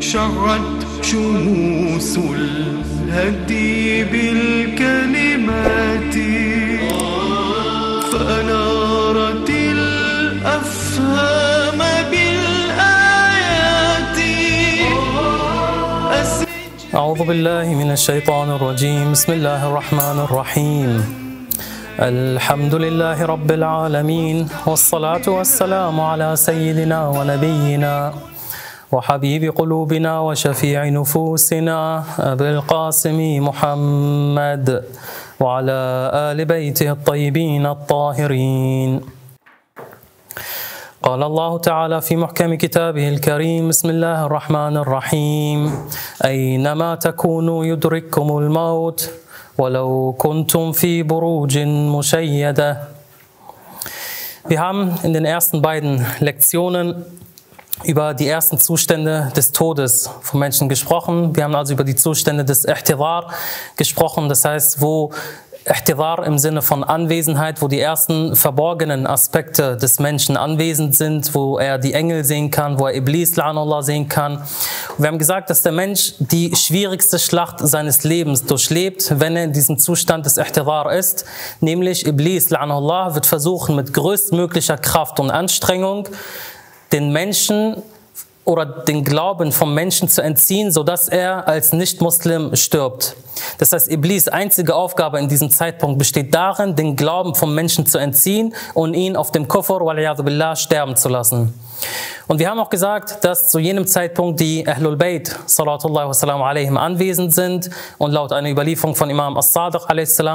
شعت شموس الهدي بالكلمات. فأنارت الأفهام بالآيات. أعوذ بالله من الشيطان الرجيم. بسم الله الرحمن الرحيم. الحمد لله رب العالمين والصلاة والسلام على سيدنا ونبينا وحبيب قلوبنا وشفيع نفوسنا أبي القاسم محمد وعلى آل بيته الطيبين الطاهرين. قال الله تعالى في محكم كتابه الكريم بسم الله الرحمن الرحيم. أينما تكونوا يدرككم الموت ولو كنتم في بروج مشيدة. Wir haben in den ersten beiden Lektionen über die ersten Zustände des Todes von Menschen gesprochen. Wir haben also über die Zustände des Ihtidar gesprochen, das heißt, wo Ihtidar im Sinne von Anwesenheit, wo die ersten verborgenen Aspekte des Menschen anwesend sind, wo er die Engel sehen kann, wo er Iblis, La'anullah, sehen kann. Und wir haben gesagt, dass der Mensch die schwierigste Schlacht seines Lebens durchlebt, wenn er in diesem Zustand des Ihtidar ist, nämlich Iblis, La'anullah, wird versuchen, mit größtmöglicher Kraft und Anstrengung den Menschen oder den Glauben vom Menschen zu entziehen, sodass er als Nicht-Muslim stirbt. Das heißt, Iblis einzige Aufgabe in diesem Zeitpunkt besteht darin, den Glauben vom Menschen zu entziehen und ihn auf dem Kufr billah sterben zu lassen. Und wir haben auch gesagt, dass zu jenem Zeitpunkt die Ahlul Bayt sallallahu wasallam alaihim anwesend sind und laut einer Überlieferung von Imam As-Sadiq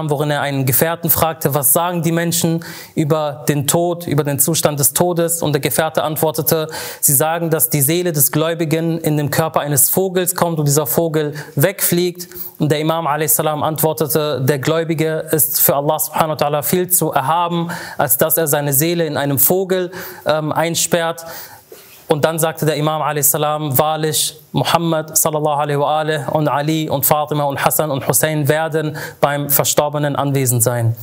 worin er einen Gefährten fragte, was sagen die Menschen über den Tod, über den Zustand des Todes und der Gefährte antwortete, sie sagen, dass die Seele des Gläubigen in den Körper eines Vogels kommt und dieser Vogel wegfliegt und der Imam salam antwortete, der Gläubige ist für Allah subhanahu wa ta'ala viel zu erhaben, als dass er seine Seele in einem Vogel ähm, einsperrt. Und dann sagte der Imam a.s. wahrlich, Muhammad sallallahu alaihi wa alih und Ali und Fatima und Hassan und Hussein werden beim Verstorbenen anwesend sein.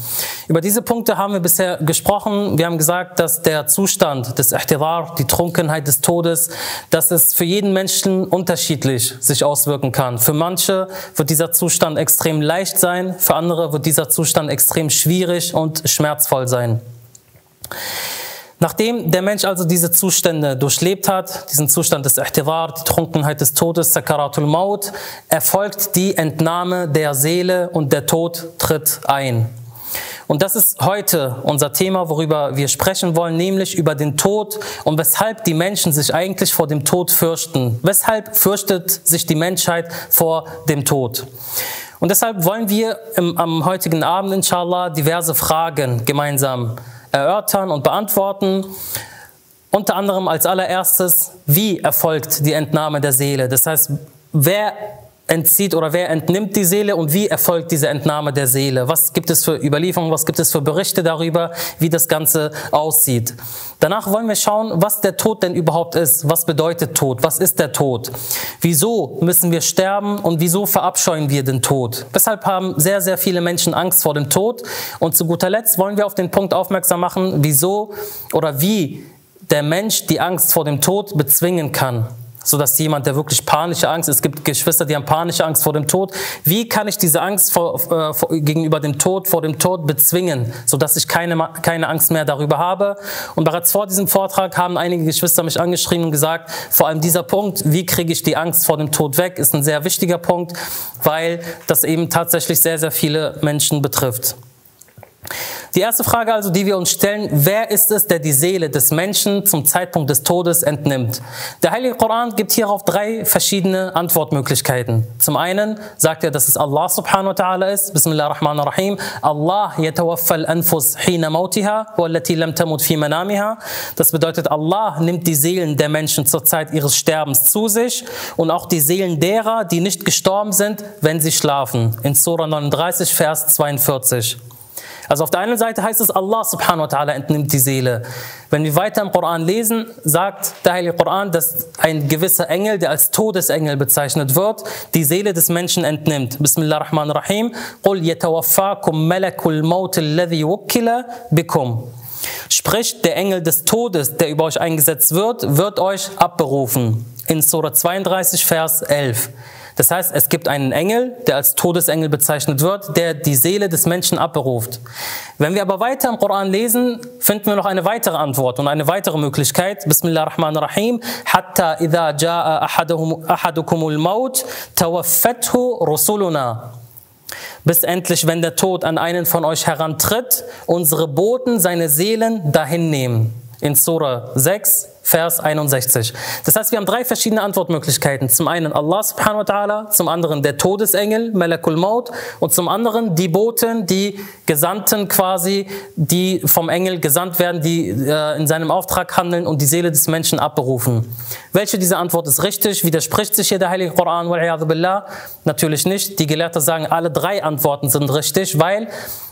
Über diese Punkte haben wir bisher gesprochen. Wir haben gesagt, dass der Zustand des Ihtidar, die Trunkenheit des Todes, dass es für jeden Menschen unterschiedlich sich auswirken kann. Für manche wird dieser Zustand extrem leicht sein, für andere wird dieser Zustand extrem schwierig und schmerzvoll sein. Nachdem der Mensch also diese Zustände durchlebt hat, diesen Zustand des Ihtidar, die Trunkenheit des Todes, Sakaratul Maut, erfolgt die Entnahme der Seele und der Tod tritt ein. Und das ist heute unser Thema, worüber wir sprechen wollen, nämlich über den Tod und weshalb die Menschen sich eigentlich vor dem Tod fürchten. Weshalb fürchtet sich die Menschheit vor dem Tod? Und deshalb wollen wir im, am heutigen Abend, inshallah, diverse Fragen gemeinsam erörtern und beantworten. Unter anderem als allererstes, wie erfolgt die Entnahme der Seele? Das heißt, wer entzieht oder wer entnimmt die Seele und wie erfolgt diese Entnahme der Seele? Was gibt es für Überlieferungen, was gibt es für Berichte darüber, wie das Ganze aussieht? Danach wollen wir schauen, was der Tod denn überhaupt ist. Was bedeutet Tod? Was ist der Tod? Wieso müssen wir sterben und wieso verabscheuen wir den Tod? Weshalb haben sehr, sehr viele Menschen Angst vor dem Tod? Und zu guter Letzt wollen wir auf den Punkt aufmerksam machen, wieso oder wie der Mensch die Angst vor dem Tod bezwingen kann so dass jemand, der wirklich panische Angst, es gibt Geschwister, die haben panische Angst vor dem Tod. Wie kann ich diese Angst vor, äh, vor, gegenüber dem Tod, vor dem Tod bezwingen, so dass ich keine, keine Angst mehr darüber habe? Und bereits vor diesem Vortrag haben einige Geschwister mich angeschrieben und gesagt, vor allem dieser Punkt, wie kriege ich die Angst vor dem Tod weg, ist ein sehr wichtiger Punkt, weil das eben tatsächlich sehr, sehr viele Menschen betrifft. Die erste Frage also, die wir uns stellen, wer ist es, der die Seele des Menschen zum Zeitpunkt des Todes entnimmt? Der Heilige Koran gibt hierauf drei verschiedene Antwortmöglichkeiten. Zum einen sagt er, dass es Allah subhanahu wa ta'ala ist. Bismillah ar-Rahman ar-Rahim. Allah yatawaffa al-anfus hina mautiha wallati lam tamut fi manamiha. Das bedeutet, Allah nimmt die Seelen der Menschen zur Zeit ihres Sterbens zu sich und auch die Seelen derer, die nicht gestorben sind, wenn sie schlafen. In Surah 39, Vers 42. Also auf der einen Seite heißt es, Allah subhanahu wa ta'ala entnimmt die Seele. Wenn wir weiter im Koran lesen, sagt der Heilige Koran, dass ein gewisser Engel, der als Todesengel bezeichnet wird, die Seele des Menschen entnimmt. Bismillah ar-Rahman ar-Rahim. قُلْ يَتَوَفَّاكُمْ مَلَكُ الْمَوْتِ الَّذِي وُكِّلَ بِكُمْ Sprich, der Engel des Todes, der über euch eingesetzt wird, wird euch abberufen. in Surah 32, Vers 11. Das heißt, es gibt einen Engel, der als Todesengel bezeichnet wird, der die Seele des Menschen abberuft. Wenn wir aber weiter im Koran lesen, finden wir noch eine weitere Antwort und eine weitere Möglichkeit. Bismillah ar-Rahman ar-Rahim. Hatta idha ja'a ahadukumul maut, tawaffathu rusuluna. Bis endlich, wenn der Tod an einen von euch herantritt, unsere Boten seine Seelen dahin nehmen. In Surah 6, Vers 61. Das heißt, wir haben drei verschiedene Antwortmöglichkeiten. Zum einen Allah subhanahu wa ta'ala, zum anderen der Todesengel, Malakul Maut, und zum anderen die Boten, die Gesandten quasi, die vom Engel gesandt werden, die äh, in seinem Auftrag handeln und die Seele des Menschen abberufen. Welche dieser Antwort ist richtig? Widerspricht sich hier der Heilige Koran? Natürlich nicht. Die Gelehrten sagen, alle drei Antworten sind richtig, weil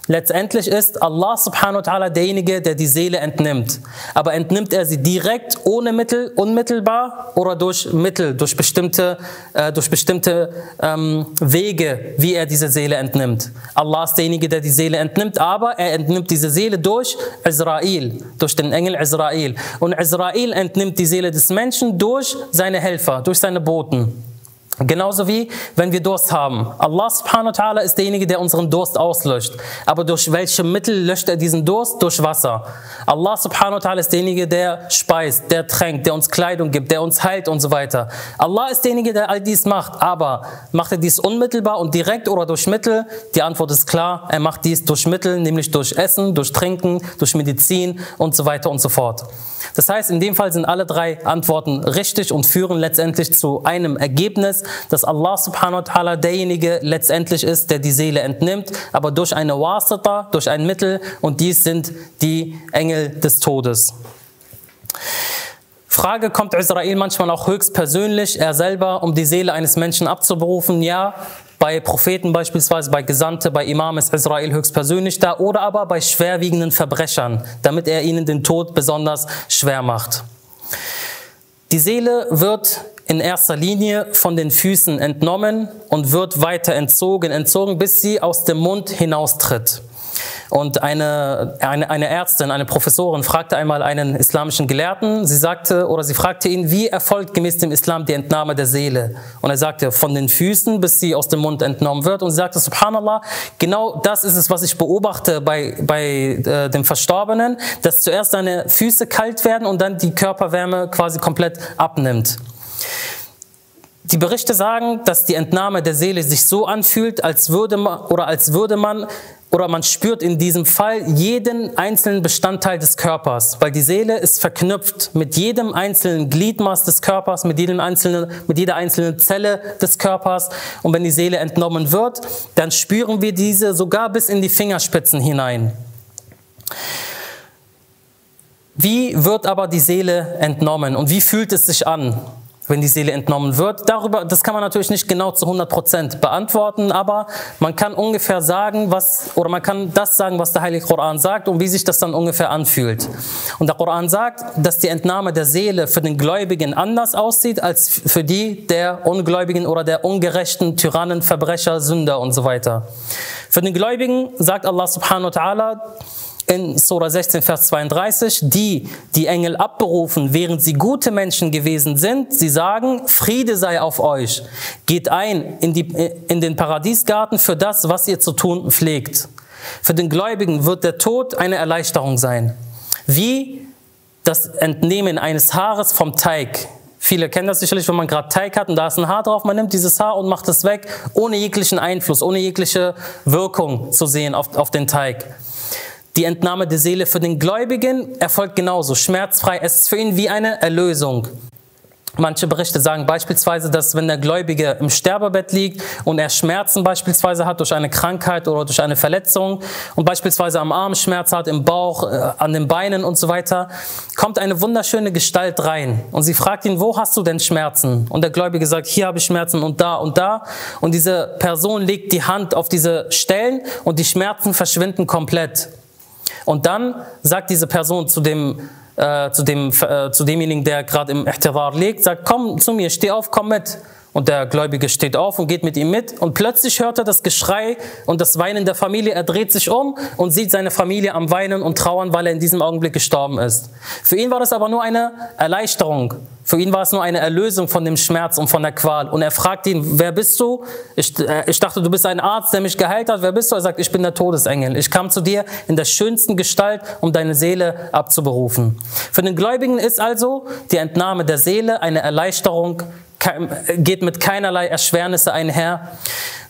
Letztendlich ist Allah subhanahu wa ta'ala derjenige, der die Seele entnimmt. Aber entnimmt er sie direkt, ohne Mittel, unmittelbar oder durch Mittel, durch bestimmte, äh, durch bestimmte ähm, Wege, wie er diese Seele entnimmt. Allah ist derjenige, der die Seele entnimmt, aber er entnimmt diese Seele durch Israel, durch den Engel Israel. Und Israel entnimmt die Seele des Menschen durch seine Helfer, durch seine Boten. Genauso wie, wenn wir Durst haben. Allah subhanahu wa ta'ala ist derjenige, der unseren Durst auslöscht. Aber durch welche Mittel löscht er diesen Durst? Durch Wasser. Allah subhanahu wa ta'ala ist derjenige, der speist, der tränkt, der uns Kleidung gibt, der uns heilt und so weiter. Allah ist derjenige, der all dies macht. Aber macht er dies unmittelbar und direkt oder durch Mittel? Die Antwort ist klar. Er macht dies durch Mittel, nämlich durch Essen, durch Trinken, durch Medizin und so weiter und so fort. Das heißt, in dem Fall sind alle drei Antworten richtig und führen letztendlich zu einem Ergebnis, dass Allah subhanahu wa ta'ala derjenige letztendlich ist, der die Seele entnimmt, aber durch eine Wasita, durch ein Mittel und dies sind die Engel des Todes. Frage, kommt Israel manchmal auch höchstpersönlich, er selber, um die Seele eines Menschen abzuberufen? Ja, bei Propheten beispielsweise, bei Gesandte, bei Imam Israel höchstpersönlich da oder aber bei schwerwiegenden Verbrechern, damit er ihnen den Tod besonders schwer macht. Die Seele wird in erster Linie von den Füßen entnommen und wird weiter entzogen, entzogen, bis sie aus dem Mund hinaustritt. Und eine, eine, eine Ärztin, eine Professorin fragte einmal einen islamischen Gelehrten, sie sagte oder sie fragte ihn, wie erfolgt gemäß dem Islam die Entnahme der Seele? Und er sagte, von den Füßen, bis sie aus dem Mund entnommen wird. Und sie sagte, Subhanallah, genau das ist es, was ich beobachte bei, bei äh, dem Verstorbenen, dass zuerst seine Füße kalt werden und dann die Körperwärme quasi komplett abnimmt. Die Berichte sagen, dass die Entnahme der Seele sich so anfühlt, als würde man oder als würde man oder man spürt in diesem Fall jeden einzelnen Bestandteil des Körpers, weil die Seele ist verknüpft mit jedem einzelnen Gliedmaß des Körpers, mit jedem einzelnen, mit jeder einzelnen Zelle des Körpers. Und wenn die Seele entnommen wird, dann spüren wir diese sogar bis in die Fingerspitzen hinein. Wie wird aber die Seele entnommen und wie fühlt es sich an? Wenn die Seele entnommen wird. Darüber, das kann man natürlich nicht genau zu 100 Prozent beantworten, aber man kann ungefähr sagen, was, oder man kann das sagen, was der Heilige Koran sagt und wie sich das dann ungefähr anfühlt. Und der Koran sagt, dass die Entnahme der Seele für den Gläubigen anders aussieht als für die der Ungläubigen oder der ungerechten Tyrannen, Verbrecher, Sünder und so weiter. Für den Gläubigen sagt Allah subhanahu wa ta'ala, in Surah 16, Vers 32, die die Engel abberufen, während sie gute Menschen gewesen sind, sie sagen, Friede sei auf euch, geht ein in, die, in den Paradiesgarten für das, was ihr zu tun pflegt. Für den Gläubigen wird der Tod eine Erleichterung sein. Wie das Entnehmen eines Haares vom Teig. Viele kennen das sicherlich, wenn man gerade Teig hat und da ist ein Haar drauf, man nimmt dieses Haar und macht es weg, ohne jeglichen Einfluss, ohne jegliche Wirkung zu sehen auf, auf den Teig. Die Entnahme der Seele für den Gläubigen erfolgt genauso, schmerzfrei. Es ist für ihn wie eine Erlösung. Manche Berichte sagen beispielsweise, dass wenn der Gläubige im Sterbebett liegt und er Schmerzen beispielsweise hat durch eine Krankheit oder durch eine Verletzung und beispielsweise am Arm Schmerz hat, im Bauch, äh, an den Beinen und so weiter, kommt eine wunderschöne Gestalt rein und sie fragt ihn, wo hast du denn Schmerzen? Und der Gläubige sagt, hier habe ich Schmerzen und da und da und diese Person legt die Hand auf diese Stellen und die Schmerzen verschwinden komplett. Und dann sagt diese Person zu dem, äh, zu, dem, äh, zu demjenigen, der gerade im Ihtirar liegt, sagt, komm zu mir, steh auf, komm mit. Und der Gläubige steht auf und geht mit ihm mit. Und plötzlich hört er das Geschrei und das Weinen der Familie. Er dreht sich um und sieht seine Familie am Weinen und trauern, weil er in diesem Augenblick gestorben ist. Für ihn war das aber nur eine Erleichterung. Für ihn war es nur eine Erlösung von dem Schmerz und von der Qual. Und er fragt ihn, wer bist du? Ich, äh, ich dachte, du bist ein Arzt, der mich geheilt hat. Wer bist du? Er sagt, ich bin der Todesengel. Ich kam zu dir in der schönsten Gestalt, um deine Seele abzuberufen. Für den Gläubigen ist also die Entnahme der Seele eine Erleichterung geht mit keinerlei Erschwernisse einher.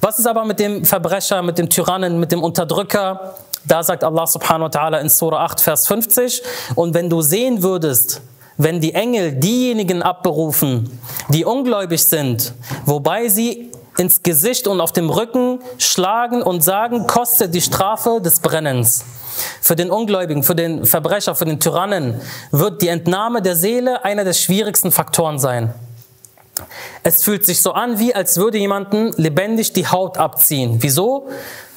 Was ist aber mit dem Verbrecher, mit dem Tyrannen, mit dem Unterdrücker? Da sagt Allah subhanahu wa ta'ala in Surah 8, Vers 50, und wenn du sehen würdest, wenn die Engel diejenigen abberufen, die ungläubig sind, wobei sie ins Gesicht und auf dem Rücken schlagen und sagen, kostet die Strafe des Brennens. Für den Ungläubigen, für den Verbrecher, für den Tyrannen wird die Entnahme der Seele einer der schwierigsten Faktoren sein. Es fühlt sich so an, wie als würde jemanden lebendig die Haut abziehen. Wieso?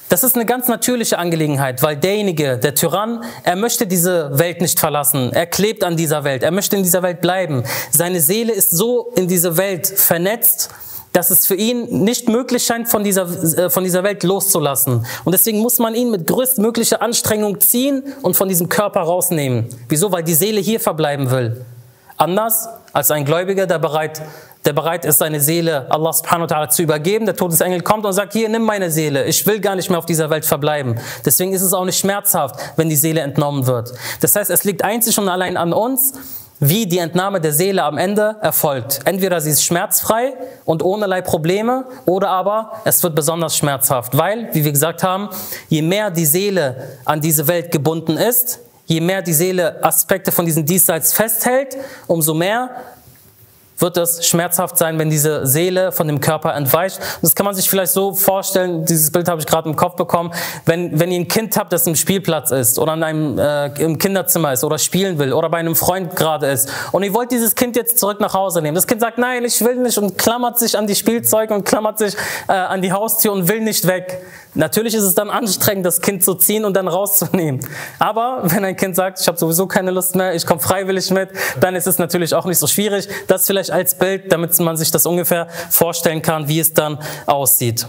Das ist eine ganz natürliche Angelegenheit, weil derjenige, der Tyrann, er möchte diese Welt nicht verlassen. Er klebt an dieser Welt. Er möchte in dieser Welt bleiben. Seine Seele ist so in diese Welt vernetzt, dass es für ihn nicht möglich scheint, von dieser, äh, von dieser Welt loszulassen. Und deswegen muss man ihn mit größtmöglicher Anstrengung ziehen und von diesem Körper rausnehmen. Wieso? Weil die Seele hier verbleiben will. Anders als ein Gläubiger, der bereit der bereit ist, seine Seele Allah subhanahu wa ta'ala zu übergeben. Der Todesengel kommt und sagt, hier, nimm meine Seele. Ich will gar nicht mehr auf dieser Welt verbleiben. Deswegen ist es auch nicht schmerzhaft, wenn die Seele entnommen wird. Das heißt, es liegt einzig und allein an uns, wie die Entnahme der Seele am Ende erfolgt. Entweder sie ist schmerzfrei und ohnerlei Probleme oder aber es wird besonders schmerzhaft, weil, wie wir gesagt haben, je mehr die Seele an diese Welt gebunden ist, je mehr die Seele Aspekte von diesem Diesseits festhält, umso mehr wird es schmerzhaft sein, wenn diese Seele von dem Körper entweicht. Das kann man sich vielleicht so vorstellen, dieses Bild habe ich gerade im Kopf bekommen, wenn, wenn ihr ein Kind habt, das im Spielplatz ist oder in einem, äh, im Kinderzimmer ist oder spielen will oder bei einem Freund gerade ist und ihr wollt dieses Kind jetzt zurück nach Hause nehmen. Das Kind sagt, nein, ich will nicht und klammert sich an die Spielzeuge und klammert sich äh, an die Haustür und will nicht weg. Natürlich ist es dann anstrengend, das Kind zu ziehen und dann rauszunehmen. Aber wenn ein Kind sagt, ich habe sowieso keine Lust mehr, ich komme freiwillig mit, dann ist es natürlich auch nicht so schwierig. Das vielleicht als Bild, damit man sich das ungefähr vorstellen kann, wie es dann aussieht.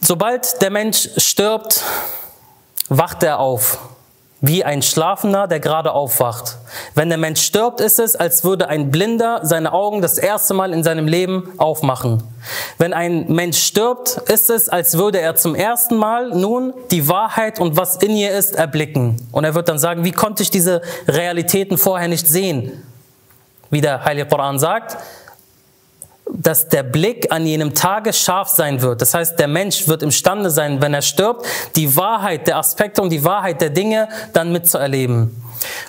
Sobald der Mensch stirbt, wacht er auf wie ein Schlafender, der gerade aufwacht. Wenn der Mensch stirbt, ist es, als würde ein Blinder seine Augen das erste Mal in seinem Leben aufmachen. Wenn ein Mensch stirbt, ist es, als würde er zum ersten Mal nun die Wahrheit und was in ihr ist erblicken. Und er wird dann sagen, wie konnte ich diese Realitäten vorher nicht sehen? Wie der Heilige Koran sagt, dass der Blick an jenem Tage scharf sein wird. Das heißt, der Mensch wird imstande sein, wenn er stirbt, die Wahrheit der Aspekte und die Wahrheit der Dinge dann mitzuerleben.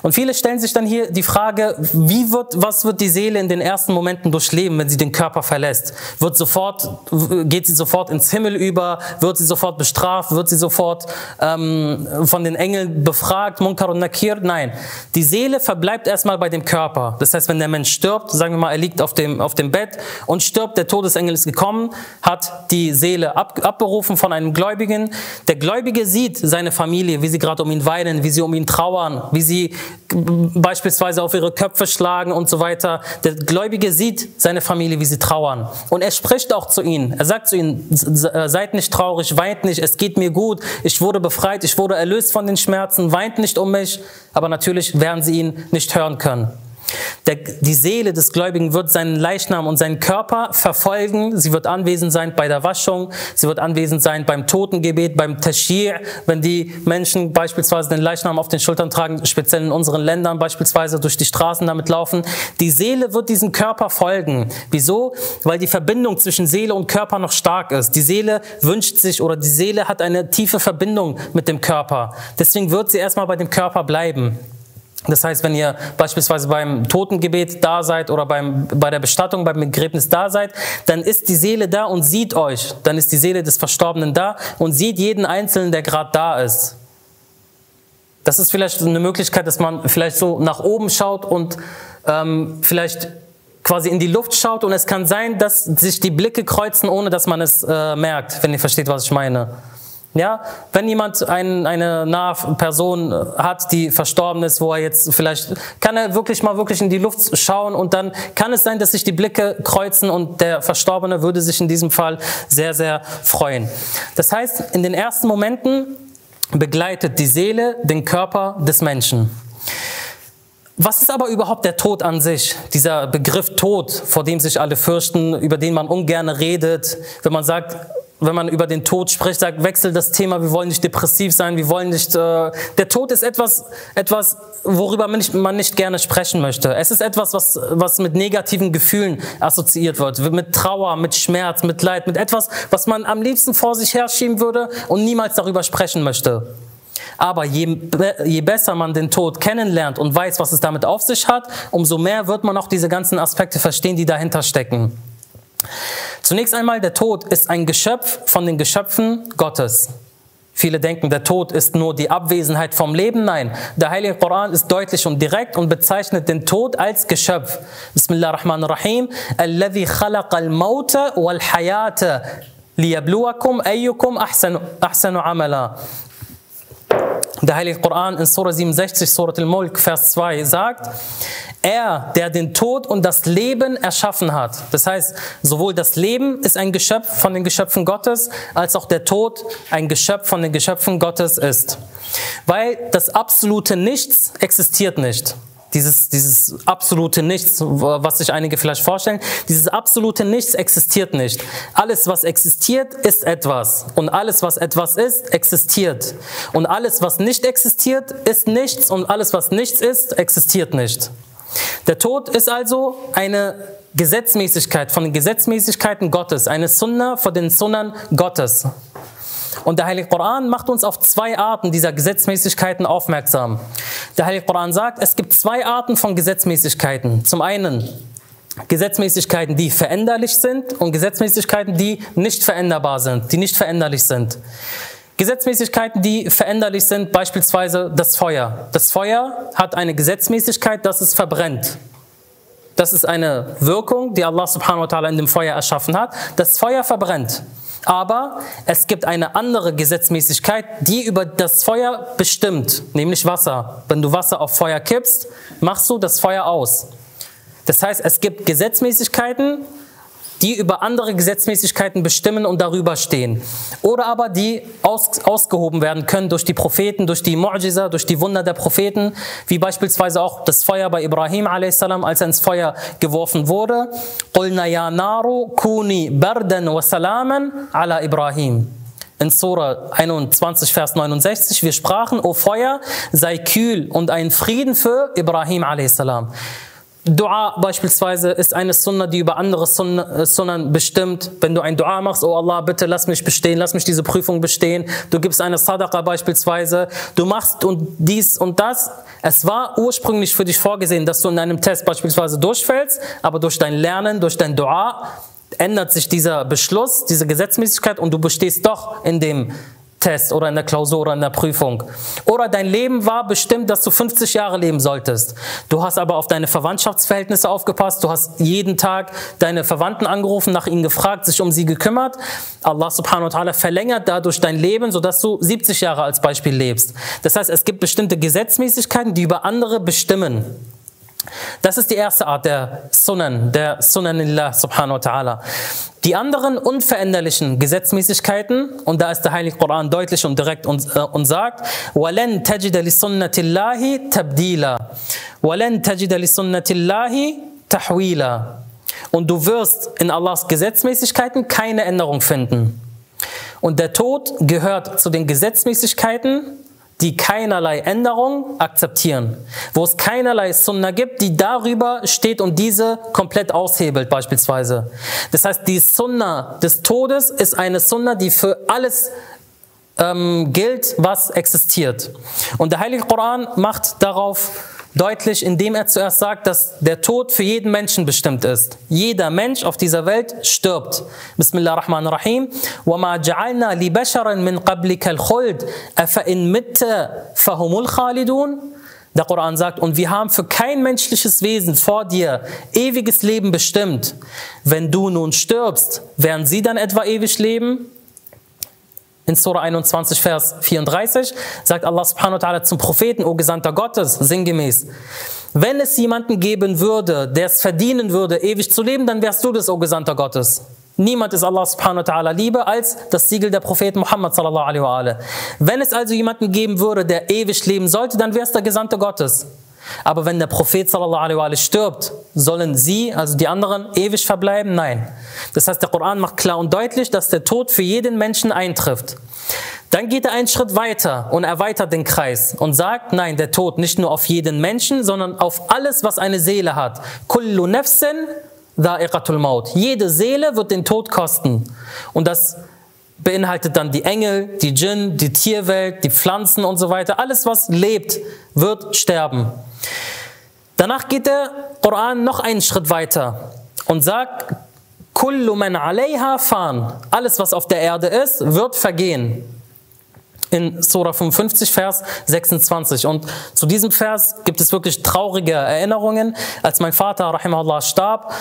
Und viele stellen sich dann hier die Frage, wie wird, was wird die Seele in den ersten Momenten durchleben, wenn sie den Körper verlässt? Wird sofort, geht sie sofort ins Himmel über? Wird sie sofort bestraft? Wird sie sofort ähm, von den Engeln befragt? Munkar und Nakir? Nein. Die Seele verbleibt erstmal bei dem Körper. Das heißt, wenn der Mensch stirbt, sagen wir mal, er liegt auf dem, auf dem Bett und stirbt, der Todesengel ist gekommen, hat die Seele ab, abberufen von einem Gläubigen. Der Gläubige sieht seine Familie, wie sie gerade um ihn weinen, wie sie um ihn trauern, wie sie beispielsweise auf ihre Köpfe schlagen und so weiter. Der Gläubige sieht seine Familie, wie sie trauern. Und er spricht auch zu ihnen. Er sagt zu ihnen, seid nicht traurig, weint nicht, es geht mir gut, ich wurde befreit, ich wurde erlöst von den Schmerzen, weint nicht um mich. Aber natürlich werden sie ihn nicht hören können. Der, die Seele des Gläubigen wird seinen Leichnam und seinen Körper verfolgen. Sie wird anwesend sein bei der Waschung. Sie wird anwesend sein beim Totengebet, beim Tashir, wenn die Menschen beispielsweise den Leichnam auf den Schultern tragen, speziell in unseren Ländern beispielsweise durch die Straßen damit laufen. Die Seele wird diesem Körper folgen. Wieso? Weil die Verbindung zwischen Seele und Körper noch stark ist. Die Seele wünscht sich oder die Seele hat eine tiefe Verbindung mit dem Körper. Deswegen wird sie erstmal bei dem Körper bleiben. Das heißt, wenn ihr beispielsweise beim Totengebet da seid oder beim, bei der Bestattung, beim Begräbnis da seid, dann ist die Seele da und sieht euch. Dann ist die Seele des Verstorbenen da und sieht jeden Einzelnen, der gerade da ist. Das ist vielleicht eine Möglichkeit, dass man vielleicht so nach oben schaut und ähm, vielleicht quasi in die Luft schaut und es kann sein, dass sich die Blicke kreuzen, ohne dass man es äh, merkt, wenn ihr versteht, was ich meine. Ja, wenn jemand ein, eine nahe Person hat, die verstorben ist, wo er jetzt vielleicht, kann er wirklich mal wirklich in die Luft schauen und dann kann es sein, dass sich die Blicke kreuzen und der Verstorbene würde sich in diesem Fall sehr, sehr freuen. Das heißt, in den ersten Momenten begleitet die Seele den Körper des Menschen. Was ist aber überhaupt der Tod an sich? Dieser Begriff Tod, vor dem sich alle fürchten, über den man ungern redet, wenn man sagt, wenn man über den Tod spricht, sagt, wechsel das Thema, wir wollen nicht depressiv sein, wir wollen nicht, äh, der Tod ist etwas, etwas, worüber man nicht, man nicht gerne sprechen möchte. Es ist etwas, was, was mit negativen Gefühlen assoziiert wird, mit Trauer, mit Schmerz, mit Leid, mit etwas, was man am liebsten vor sich herschieben würde und niemals darüber sprechen möchte. Aber je, je besser man den Tod kennenlernt und weiß, was es damit auf sich hat, umso mehr wird man auch diese ganzen Aspekte verstehen, die dahinter stecken. Zunächst einmal, der Tod ist ein Geschöpf von den Geschöpfen Gottes. Viele denken, der Tod ist nur die Abwesenheit vom Leben. Nein, der Heilige Koran ist deutlich und direkt und bezeichnet den Tod als Geschöpf. Bismillah ar-Rahman ar-Rahim. Alladhi khalaqa al-Mauta wal-Hayata liyabluwakum ayyukum ahsanu, ahsanu Der Heilige Koran in Surah 67, Surah Al-Mulk, Vers 2 sagt, er, der den Tod und das Leben erschaffen hat. Das heißt, sowohl das Leben ist ein Geschöpf von den Geschöpfen Gottes, als auch der Tod ein Geschöpf von den Geschöpfen Gottes ist. Weil das absolute Nichts existiert nicht. Dieses, dieses absolute Nichts, was sich einige vielleicht vorstellen, dieses absolute Nichts existiert nicht. Alles, was existiert, ist etwas. Und alles, was etwas ist, existiert. Und alles, was nicht existiert, ist nichts. Und alles, was nichts ist, existiert nicht. Der Tod ist also eine Gesetzmäßigkeit von den Gesetzmäßigkeiten Gottes, eine Sunna von den Sunnern Gottes. Und der Heilige Koran macht uns auf zwei Arten dieser Gesetzmäßigkeiten aufmerksam. Der Heilige Koran sagt, es gibt zwei Arten von Gesetzmäßigkeiten. Zum einen Gesetzmäßigkeiten, die veränderlich sind und Gesetzmäßigkeiten, die nicht veränderbar sind, die nicht veränderlich sind. Gesetzmäßigkeiten, die veränderlich sind, beispielsweise das Feuer. Das Feuer hat eine Gesetzmäßigkeit, dass es verbrennt. Das ist eine Wirkung, die Allah subhanahu wa ta'ala in dem Feuer erschaffen hat. Das Feuer verbrennt. Aber es gibt eine andere Gesetzmäßigkeit, die über das Feuer bestimmt, nämlich Wasser. Wenn du Wasser auf Feuer kippst, machst du das Feuer aus. Das heißt, es gibt Gesetzmäßigkeiten, die über andere Gesetzmäßigkeiten bestimmen und darüber stehen. Oder aber die aus, ausgehoben werden können durch die Propheten, durch die Mu'jiza, durch die Wunder der Propheten, wie beispielsweise auch das Feuer bei Ibrahim a.s., als er ins Feuer geworfen wurde. قُلْنَا يَا نَارُ كُونِي بَرْدًا وَسَلَامًا عَلَى Ibrahim in Surah 21, Vers 69, wir sprachen, O Feuer, sei kühl und ein Frieden für Ibrahim a.s. Dua beispielsweise ist eine Sunna, die über andere äh, Sunnan bestimmt. Wenn du ein Dua machst, oh Allah, bitte lass mich bestehen, lass mich diese Prüfung bestehen. Du gibst eine Sadaqa beispielsweise. Du machst und dies und das. Es war ursprünglich für dich vorgesehen, dass du in einem Test beispielsweise durchfällst, aber durch dein Lernen, durch dein Dua ändert sich dieser Beschluss, diese Gesetzmäßigkeit und du bestehst doch in dem Test oder in der Klausur oder in der Prüfung. Oder dein Leben war bestimmt, dass du 50 Jahre leben solltest. Du hast aber auf deine Verwandtschaftsverhältnisse aufgepasst. Du hast jeden Tag deine Verwandten angerufen, nach ihnen gefragt, sich um sie gekümmert. Allah subhanahu wa ta'ala verlängert dadurch dein Leben, sodass du 70 Jahre als Beispiel lebst. Das heißt, es gibt bestimmte Gesetzmäßigkeiten, die über andere bestimmen. Das ist die erste Art der Sunan, der Sunanillah subhanahu wa ta'ala. Die anderen unveränderlichen Gesetzmäßigkeiten, und da ist der Heilige Koran deutlich und direkt und, äh, und sagt, وَلَن تَجِدَ لِسُنَّةِ اللَّهِ تَبْدِيلًا وَلَن تَجِدَ لِسُنَّةِ اللَّهِ تَحْوِيلًا Und du wirst in Allahs Gesetzmäßigkeiten keine Änderung finden. Und der Tod gehört zu den Gesetzmäßigkeiten, die keinerlei Änderung akzeptieren, wo es keinerlei Sunna gibt, die darüber steht und diese komplett aushebelt beispielsweise. Das heißt, die Sunna des Todes ist eine Sunna, die für alles ähm, gilt, was existiert. Und der Heilige Koran macht darauf deutlich, indem er zuerst sagt, dass der Tod für jeden Menschen bestimmt ist. Jeder Mensch auf dieser Welt stirbt. Bismillah ar-Rahman ar-Rahim. وَمَا جَعَلْنَا لِبَشَرًا مِنْ قَبْلِكَ الْخُلْدِ أَفَإِنْ مِتَّ فَهُمُ الْخَالِدُونَ der Koran sagt, und wir haben für kein menschliches Wesen vor dir ewiges Leben bestimmt. Wenn du nun stirbst, werden sie dann etwa ewig leben? In Surah 21, Vers 34 sagt Allah subhanahu wa ta'ala zum Propheten, O Gesandter Gottes, sinngemäß, wenn es jemanden geben würde, der es verdienen würde, ewig zu leben, dann wärst du das, O Gesandter Gottes. Niemand ist Allah subhanahu wa ta'ala lieber als das Siegel der Propheten Muhammad sallallahu alaihi wa alaihi. Wenn es also jemanden geben würde, der ewig leben sollte, dann wäre es der Gesandte Gottes. Aber wenn der Prophet sallallahu alaihi stirbt, sollen sie, also die anderen, ewig verbleiben? Nein. Das heißt, der Koran macht klar und deutlich, dass der Tod für jeden Menschen eintrifft. Dann geht er einen Schritt weiter und erweitert den Kreis und sagt, nein, der Tod nicht nur auf jeden Menschen, sondern auf alles, was eine Seele hat. Kullu nafsin dha'iqatul maut. Jede Seele wird den Tod kosten. Und das beinhaltet dann die Engel, die Djinn, die Tierwelt, die Pflanzen und so weiter. Alles, was lebt, wird sterben. Danach geht der Koran noch einen Schritt weiter und sagt, Kullu man alayha fan. Alles, was auf der Erde ist, wird vergehen. In Surah 55, Vers 26. Und zu diesem Vers gibt es wirklich traurige Erinnerungen. Als mein Vater, rahimahullah, starb,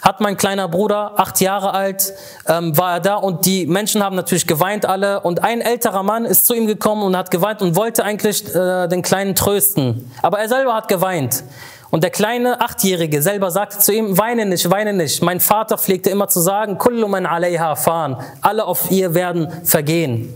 hat mein kleiner Bruder, acht Jahre alt, ähm, war er da und die Menschen haben natürlich geweint alle und ein älterer Mann ist zu ihm gekommen und hat geweint und wollte eigentlich äh, den Kleinen trösten. Aber er selber hat geweint. Und der kleine Achtjährige selber sagte zu ihm, weine nicht, weine nicht. Mein Vater pflegte immer zu sagen, Kullu man alayha fan. Alle auf ihr werden vergehen.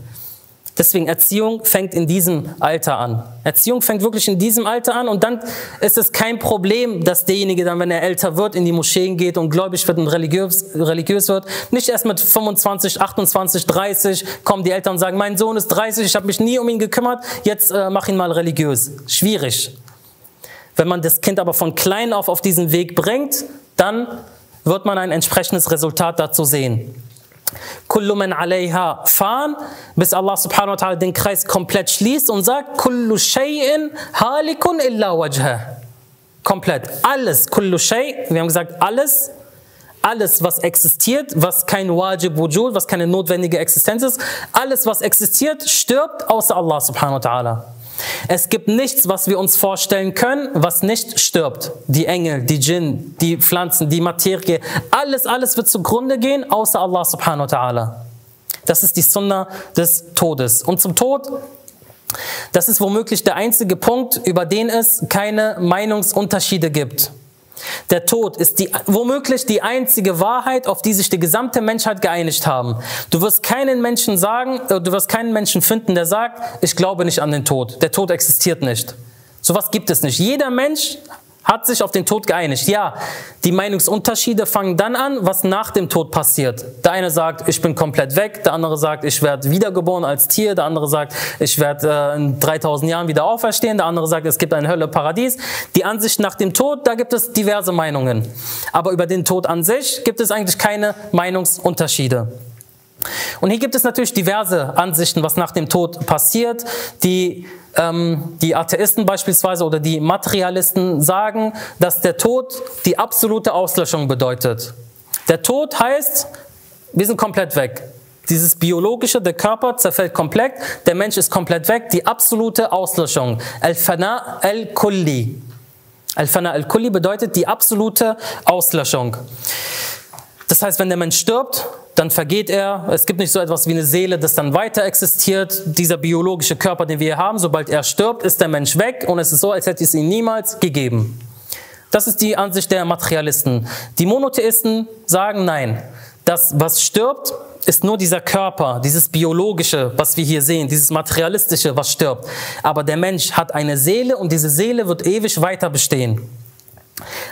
Deswegen Erziehung fängt in diesem Alter an. Erziehung fängt wirklich in diesem Alter an und dann ist es kein Problem, dass derjenige dann, wenn er älter wird, in die Moscheen geht und gläubig wird und religiös, religiös wird. Nicht erst mit 25, 28, 30 kommen die Eltern und sagen, mein Sohn ist 30, ich habe mich nie um ihn gekümmert, jetzt äh, mach ihn mal religiös. Schwierig. Wenn man das Kind aber von klein auf auf diesen Weg bringt, dann wird man ein entsprechendes Resultat dazu sehen. Kullu man alayha fan, bis Allah subhanahu wa ta'ala den Kreis komplett schließt und sagt, Kullu shay'in halikun illa wajha. Komplett. Alles, kullu shay, wir haben gesagt, alles, alles, was existiert, was kein wajib wujud, was keine notwendige Existenz ist, alles, was existiert, stirbt außer Allah subhanahu wa ta'ala. Es gibt nichts, was wir uns vorstellen können, was nicht stirbt. Die Engel, die Djinn, die Pflanzen, die Materie, alles, alles wird zugrunde gehen, außer Allah subhanahu wa ta'ala. Das ist die Sunna des Todes. Und zum Tod, das ist womöglich der einzige Punkt, über den es keine Meinungsunterschiede gibt. Der Tod ist die, womöglich die einzige Wahrheit, auf die sich die gesamte Menschheit geeinigt haben. Du wirst keinen Menschen sagen, äh, du wirst keinen Menschen finden, der sagt, ich glaube nicht an den Tod. Der Tod existiert nicht. Sowas gibt es nicht. Jeder Mensch hat sich auf den Tod geeinigt. Ja, die Meinungsunterschiede fangen dann an, was nach dem Tod passiert. Der eine sagt, ich bin komplett weg, der andere sagt, ich werde wiedergeboren als Tier, der andere sagt, ich werde äh, in 3000 Jahren wieder auferstehen, der andere sagt, es gibt eine Hölle, Paradies. Die Ansicht nach dem Tod, da gibt es diverse Meinungen. Aber über den Tod an sich gibt es eigentlich keine Meinungsunterschiede. Und hier gibt es natürlich diverse Ansichten, was nach dem Tod passiert. Die ähm, die Atheisten beispielsweise oder die Materialisten sagen, dass der Tod die absolute Auslöschung bedeutet. Der Tod heißt, wir sind komplett weg. Dieses biologische, der Körper zerfällt komplett, der Mensch ist komplett weg, die absolute Auslöschung. Al-Fana al-Kulli. Al-Fana al-Kulli bedeutet die absolute Auslöschung. Das heißt, wenn der Mensch stirbt, dann vergeht er. Es gibt nicht so etwas wie eine Seele, das dann weiter existiert. Dieser biologische Körper, den wir hier haben, sobald er stirbt, ist der Mensch weg und es ist so, als hätte es ihn niemals gegeben. Das ist die Ansicht der Materialisten. Die Monotheisten sagen nein. Das, was stirbt, ist nur dieser Körper, dieses biologische, was wir hier sehen, dieses materialistische, was stirbt. Aber der Mensch hat eine Seele und diese Seele wird ewig weiter bestehen.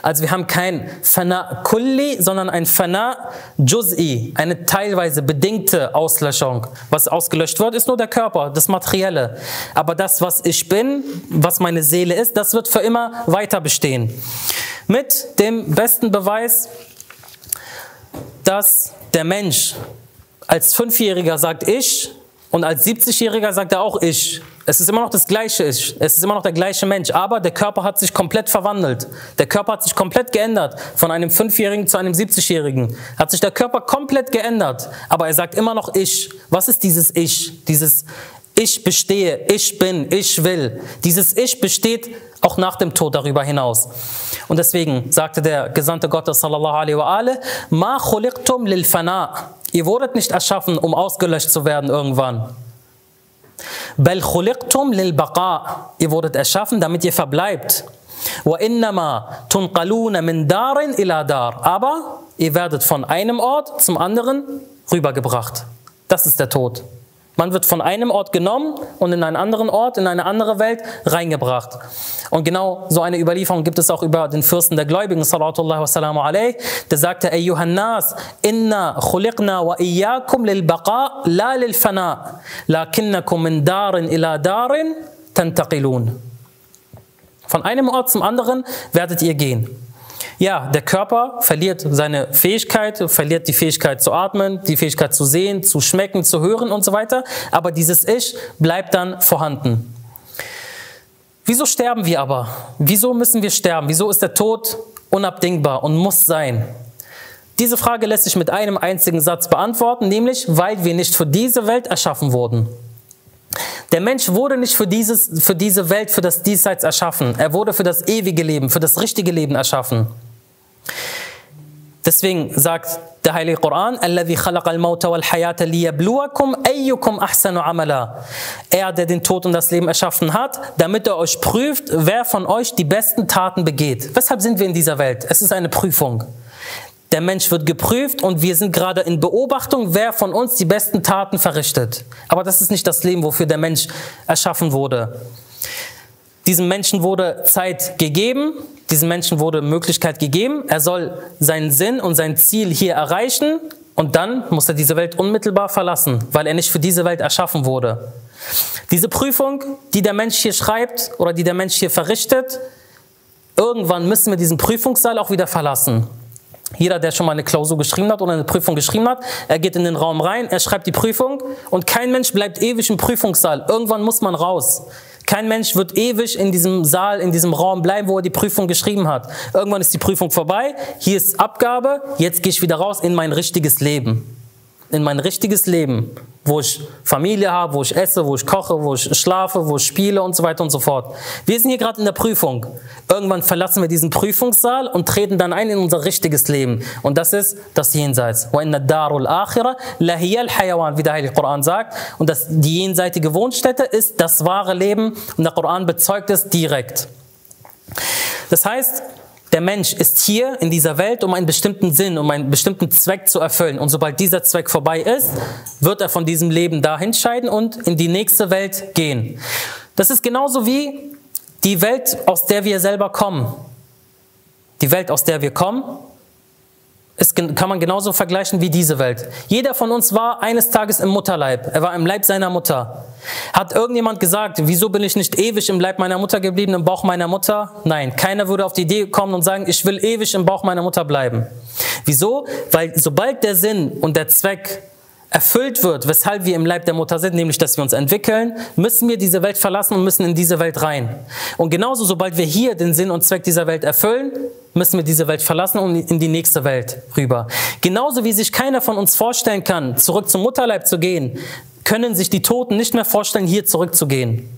Also wir haben kein Fana Kulli, sondern ein Fana Juz'i, eine teilweise bedingte Auslöschung. Was ausgelöscht wird, ist nur der Körper, das Materielle. Aber das, was ich bin, was meine Seele ist, das wird für immer weiter bestehen. Mit dem besten Beweis, dass der Mensch als Fünfjähriger sagt ich und als 70-Jähriger sagt er auch ich. Es ist immer noch das gleiche Ich. Es ist immer noch der gleiche Mensch. Aber der Körper hat sich komplett verwandelt. Der Körper hat sich komplett geändert. Von einem Fünfjährigen zu einem 70-Jährigen. Hat sich der Körper komplett geändert. Aber er sagt immer noch Ich. Was ist dieses Ich? Dieses Ich bestehe, ich bin, ich will. Dieses Ich besteht auch nach dem Tod darüber hinaus. Und deswegen sagte der Gesandte Gottes sallallahu alaihi wa alaihi, Ma khuliqtum lil fana. Ihr wurdet nicht erschaffen, um ausgelöscht zu werden irgendwann. Khuliqtum lil baqa. Ihr wurdet erschaffen, damit ihr verbleibt. Innama tunqaluna min darin ila dar. Aber ihr werdet von einem Ort zum anderen rübergebracht. Das ist der Tod. Man wird von einem Ort genommen und in einen anderen Ort, in eine andere Welt reingebracht. Und genau so eine Überlieferung gibt es auch über den Fürsten der Gläubigen, sallallahu wassalamu alayh, der sagte, Ayyuhan nas, inna khuliqna wa iyyakum lil baqa, la lil fana, lakinnakum min darin ila darin tantaqilun. Von einem Ort zum anderen werdet ihr gehen. Ja, der Körper verliert seine Fähigkeit, verliert die Fähigkeit zu atmen, die Fähigkeit zu sehen, zu schmecken, zu hören und so weiter. Aber dieses Ich bleibt dann vorhanden. Wieso sterben wir aber? Wieso müssen wir sterben? Wieso ist der Tod unabdingbar und muss sein? Diese Frage lässt sich mit einem einzigen Satz beantworten, nämlich weil wir nicht für diese Welt erschaffen wurden. Der Mensch wurde nicht für, dieses, für diese Welt, für das Diesseits erschaffen. Er wurde für das ewige Leben, für das richtige Leben erschaffen. Deswegen sagt der Heilige Koran, Er, der den Tod und das Leben erschaffen hat, damit er euch prüft, wer von euch die besten Taten begeht. Weshalb sind wir in dieser Welt? Es ist eine Prüfung. Der Mensch wird geprüft und wir sind gerade in Beobachtung, wer von uns die besten Taten verrichtet. Aber das ist nicht das Leben, wofür der Mensch erschaffen wurde. Diesem Menschen wurde Zeit gegeben, diesem Menschen wurde Möglichkeit gegeben, er soll seinen Sinn und sein Ziel hier erreichen und dann muss er diese Welt unmittelbar verlassen, weil er nicht für diese Welt erschaffen wurde. Diese Prüfung, die der Mensch hier schreibt oder die der Mensch hier verrichtet, irgendwann müssen wir diesen Prüfungssaal auch wieder verlassen. Jeder, der schon mal eine Klausur geschrieben hat oder eine Prüfung geschrieben hat, er geht in den Raum rein, er schreibt die Prüfung und kein Mensch bleibt ewig im Prüfungssaal. Irgendwann muss man raus. Kein Mensch wird ewig in diesem Saal, in diesem Raum bleiben, wo er die Prüfung geschrieben hat. Irgendwann ist die Prüfung vorbei, hier ist Abgabe, jetzt gehe ich wieder raus in mein richtiges Leben in mein richtiges Leben, wo ich Familie habe, wo ich esse, wo ich koche, wo ich schlafe, wo ich spiele und so weiter und so fort. Wir sind hier gerade in der Prüfung. Irgendwann verlassen wir diesen Prüfungssaal und treten dann ein in unser richtiges Leben. Und das ist das Jenseits. Wie der Heilige Koran sagt. Und das, die jenseitige Wohnstätte ist das wahre Leben. Und der Koran bezeugt es direkt. Das heißt, der Mensch ist hier in dieser Welt, um einen bestimmten Sinn, um einen bestimmten Zweck zu erfüllen. Und sobald dieser Zweck vorbei ist, wird er von diesem Leben dahin scheiden und in die nächste Welt gehen. Das ist genauso wie die Welt, aus der wir selber kommen. Die Welt, aus der wir kommen, ist, kann man genauso vergleichen wie diese Welt. Jeder von uns war eines Tages im Mutterleib. Er war im Leib seiner Mutter. Hat irgendjemand gesagt, wieso bin ich nicht ewig im Leib meiner Mutter geblieben, im Bauch meiner Mutter? Nein, keiner würde auf die Idee kommen und sagen, ich will ewig im Bauch meiner Mutter bleiben. Wieso? Weil sobald der Sinn und der Zweck erfüllt wird, weshalb wir im Leib der Mutter sind, nämlich dass wir uns entwickeln, müssen wir diese Welt verlassen und müssen in diese Welt rein. Und genauso, sobald wir hier den Sinn und Zweck dieser Welt erfüllen, müssen wir diese Welt verlassen und in die nächste Welt rüber. Genauso wie sich keiner von uns vorstellen kann, zurück zum Mutterleib zu gehen, können sich die Toten nicht mehr vorstellen, hier zurückzugehen.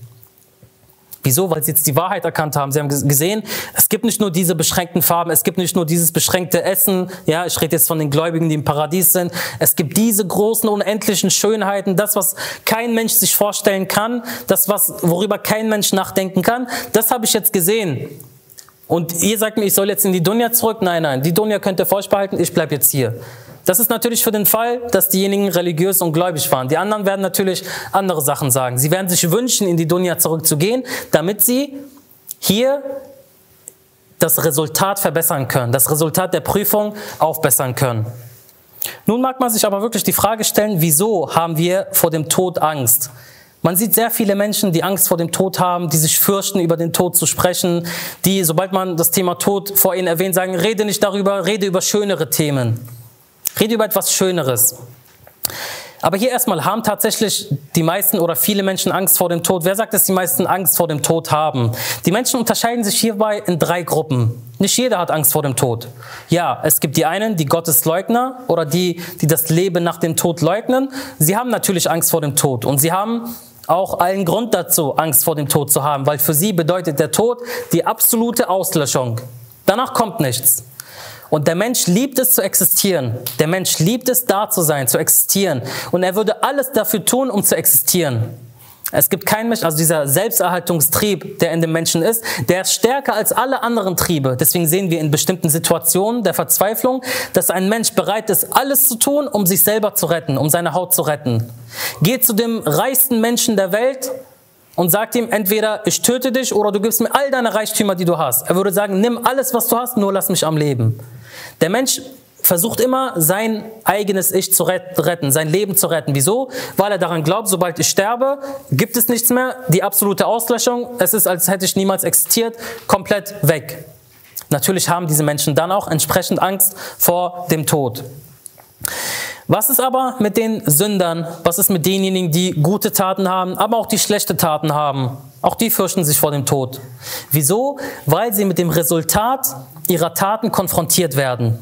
Wieso? Weil sie jetzt die Wahrheit erkannt haben. Sie haben gesehen, es gibt nicht nur diese beschränkten Farben, es gibt nicht nur dieses beschränkte Essen. Ja, ich rede jetzt von den Gläubigen, die im Paradies sind. Es gibt diese großen, unendlichen Schönheiten, das, was kein Mensch sich vorstellen kann, das, was, worüber kein Mensch nachdenken kann. Das habe ich jetzt gesehen. Und ihr sagt mir, ich soll jetzt in die Dunja zurück? Nein, nein, die Dunja könnt ihr für euch behalten, ich bleib jetzt hier. Das ist natürlich für den Fall, dass diejenigen religiös und gläubig waren. Die anderen werden natürlich andere Sachen sagen. Sie werden sich wünschen, in die Dunja zurückzugehen, damit sie hier das Resultat verbessern können, das Resultat der Prüfung aufbessern können. Nun mag man sich aber wirklich die Frage stellen, wieso haben wir vor dem Tod Angst? Man sieht sehr viele Menschen, die Angst vor dem Tod haben, die sich fürchten, über den Tod zu sprechen, die, sobald man das Thema Tod vor ihnen erwähnt, sagen, rede nicht darüber, rede über schönere Themen. Rede über etwas Schöneres. Aber hier erstmal haben tatsächlich die meisten oder viele Menschen Angst vor dem Tod. Wer sagt, dass die meisten Angst vor dem Tod haben? Die Menschen unterscheiden sich hierbei in drei Gruppen. Nicht jeder hat Angst vor dem Tod. Ja, es gibt die einen, die Gottesleugner oder die, die das Leben nach dem Tod leugnen. Sie haben natürlich Angst vor dem Tod und sie haben auch allen Grund dazu, Angst vor dem Tod zu haben, weil für sie bedeutet der Tod die absolute Auslöschung. Danach kommt nichts. Und der Mensch liebt es zu existieren. Der Mensch liebt es da zu sein, zu existieren. Und er würde alles dafür tun, um zu existieren. Es gibt keinen Mensch, also dieser Selbsterhaltungstrieb, der in dem Menschen ist, der ist stärker als alle anderen Triebe. Deswegen sehen wir in bestimmten Situationen der Verzweiflung, dass ein Mensch bereit ist, alles zu tun, um sich selber zu retten, um seine Haut zu retten. Geht zu dem reichsten Menschen der Welt und sagt ihm entweder, ich töte dich oder du gibst mir all deine Reichtümer, die du hast. Er würde sagen, nimm alles, was du hast, nur lass mich am Leben. Der Mensch versucht immer, sein eigenes Ich zu retten, sein Leben zu retten. Wieso? Weil er daran glaubt, sobald ich sterbe, gibt es nichts mehr, die absolute Auslöschung, es ist, als hätte ich niemals existiert, komplett weg. Natürlich haben diese Menschen dann auch entsprechend Angst vor dem Tod. Was ist aber mit den Sündern? Was ist mit denjenigen, die gute Taten haben, aber auch die schlechte Taten haben? Auch die fürchten sich vor dem Tod. Wieso? Weil sie mit dem Resultat ihrer Taten konfrontiert werden.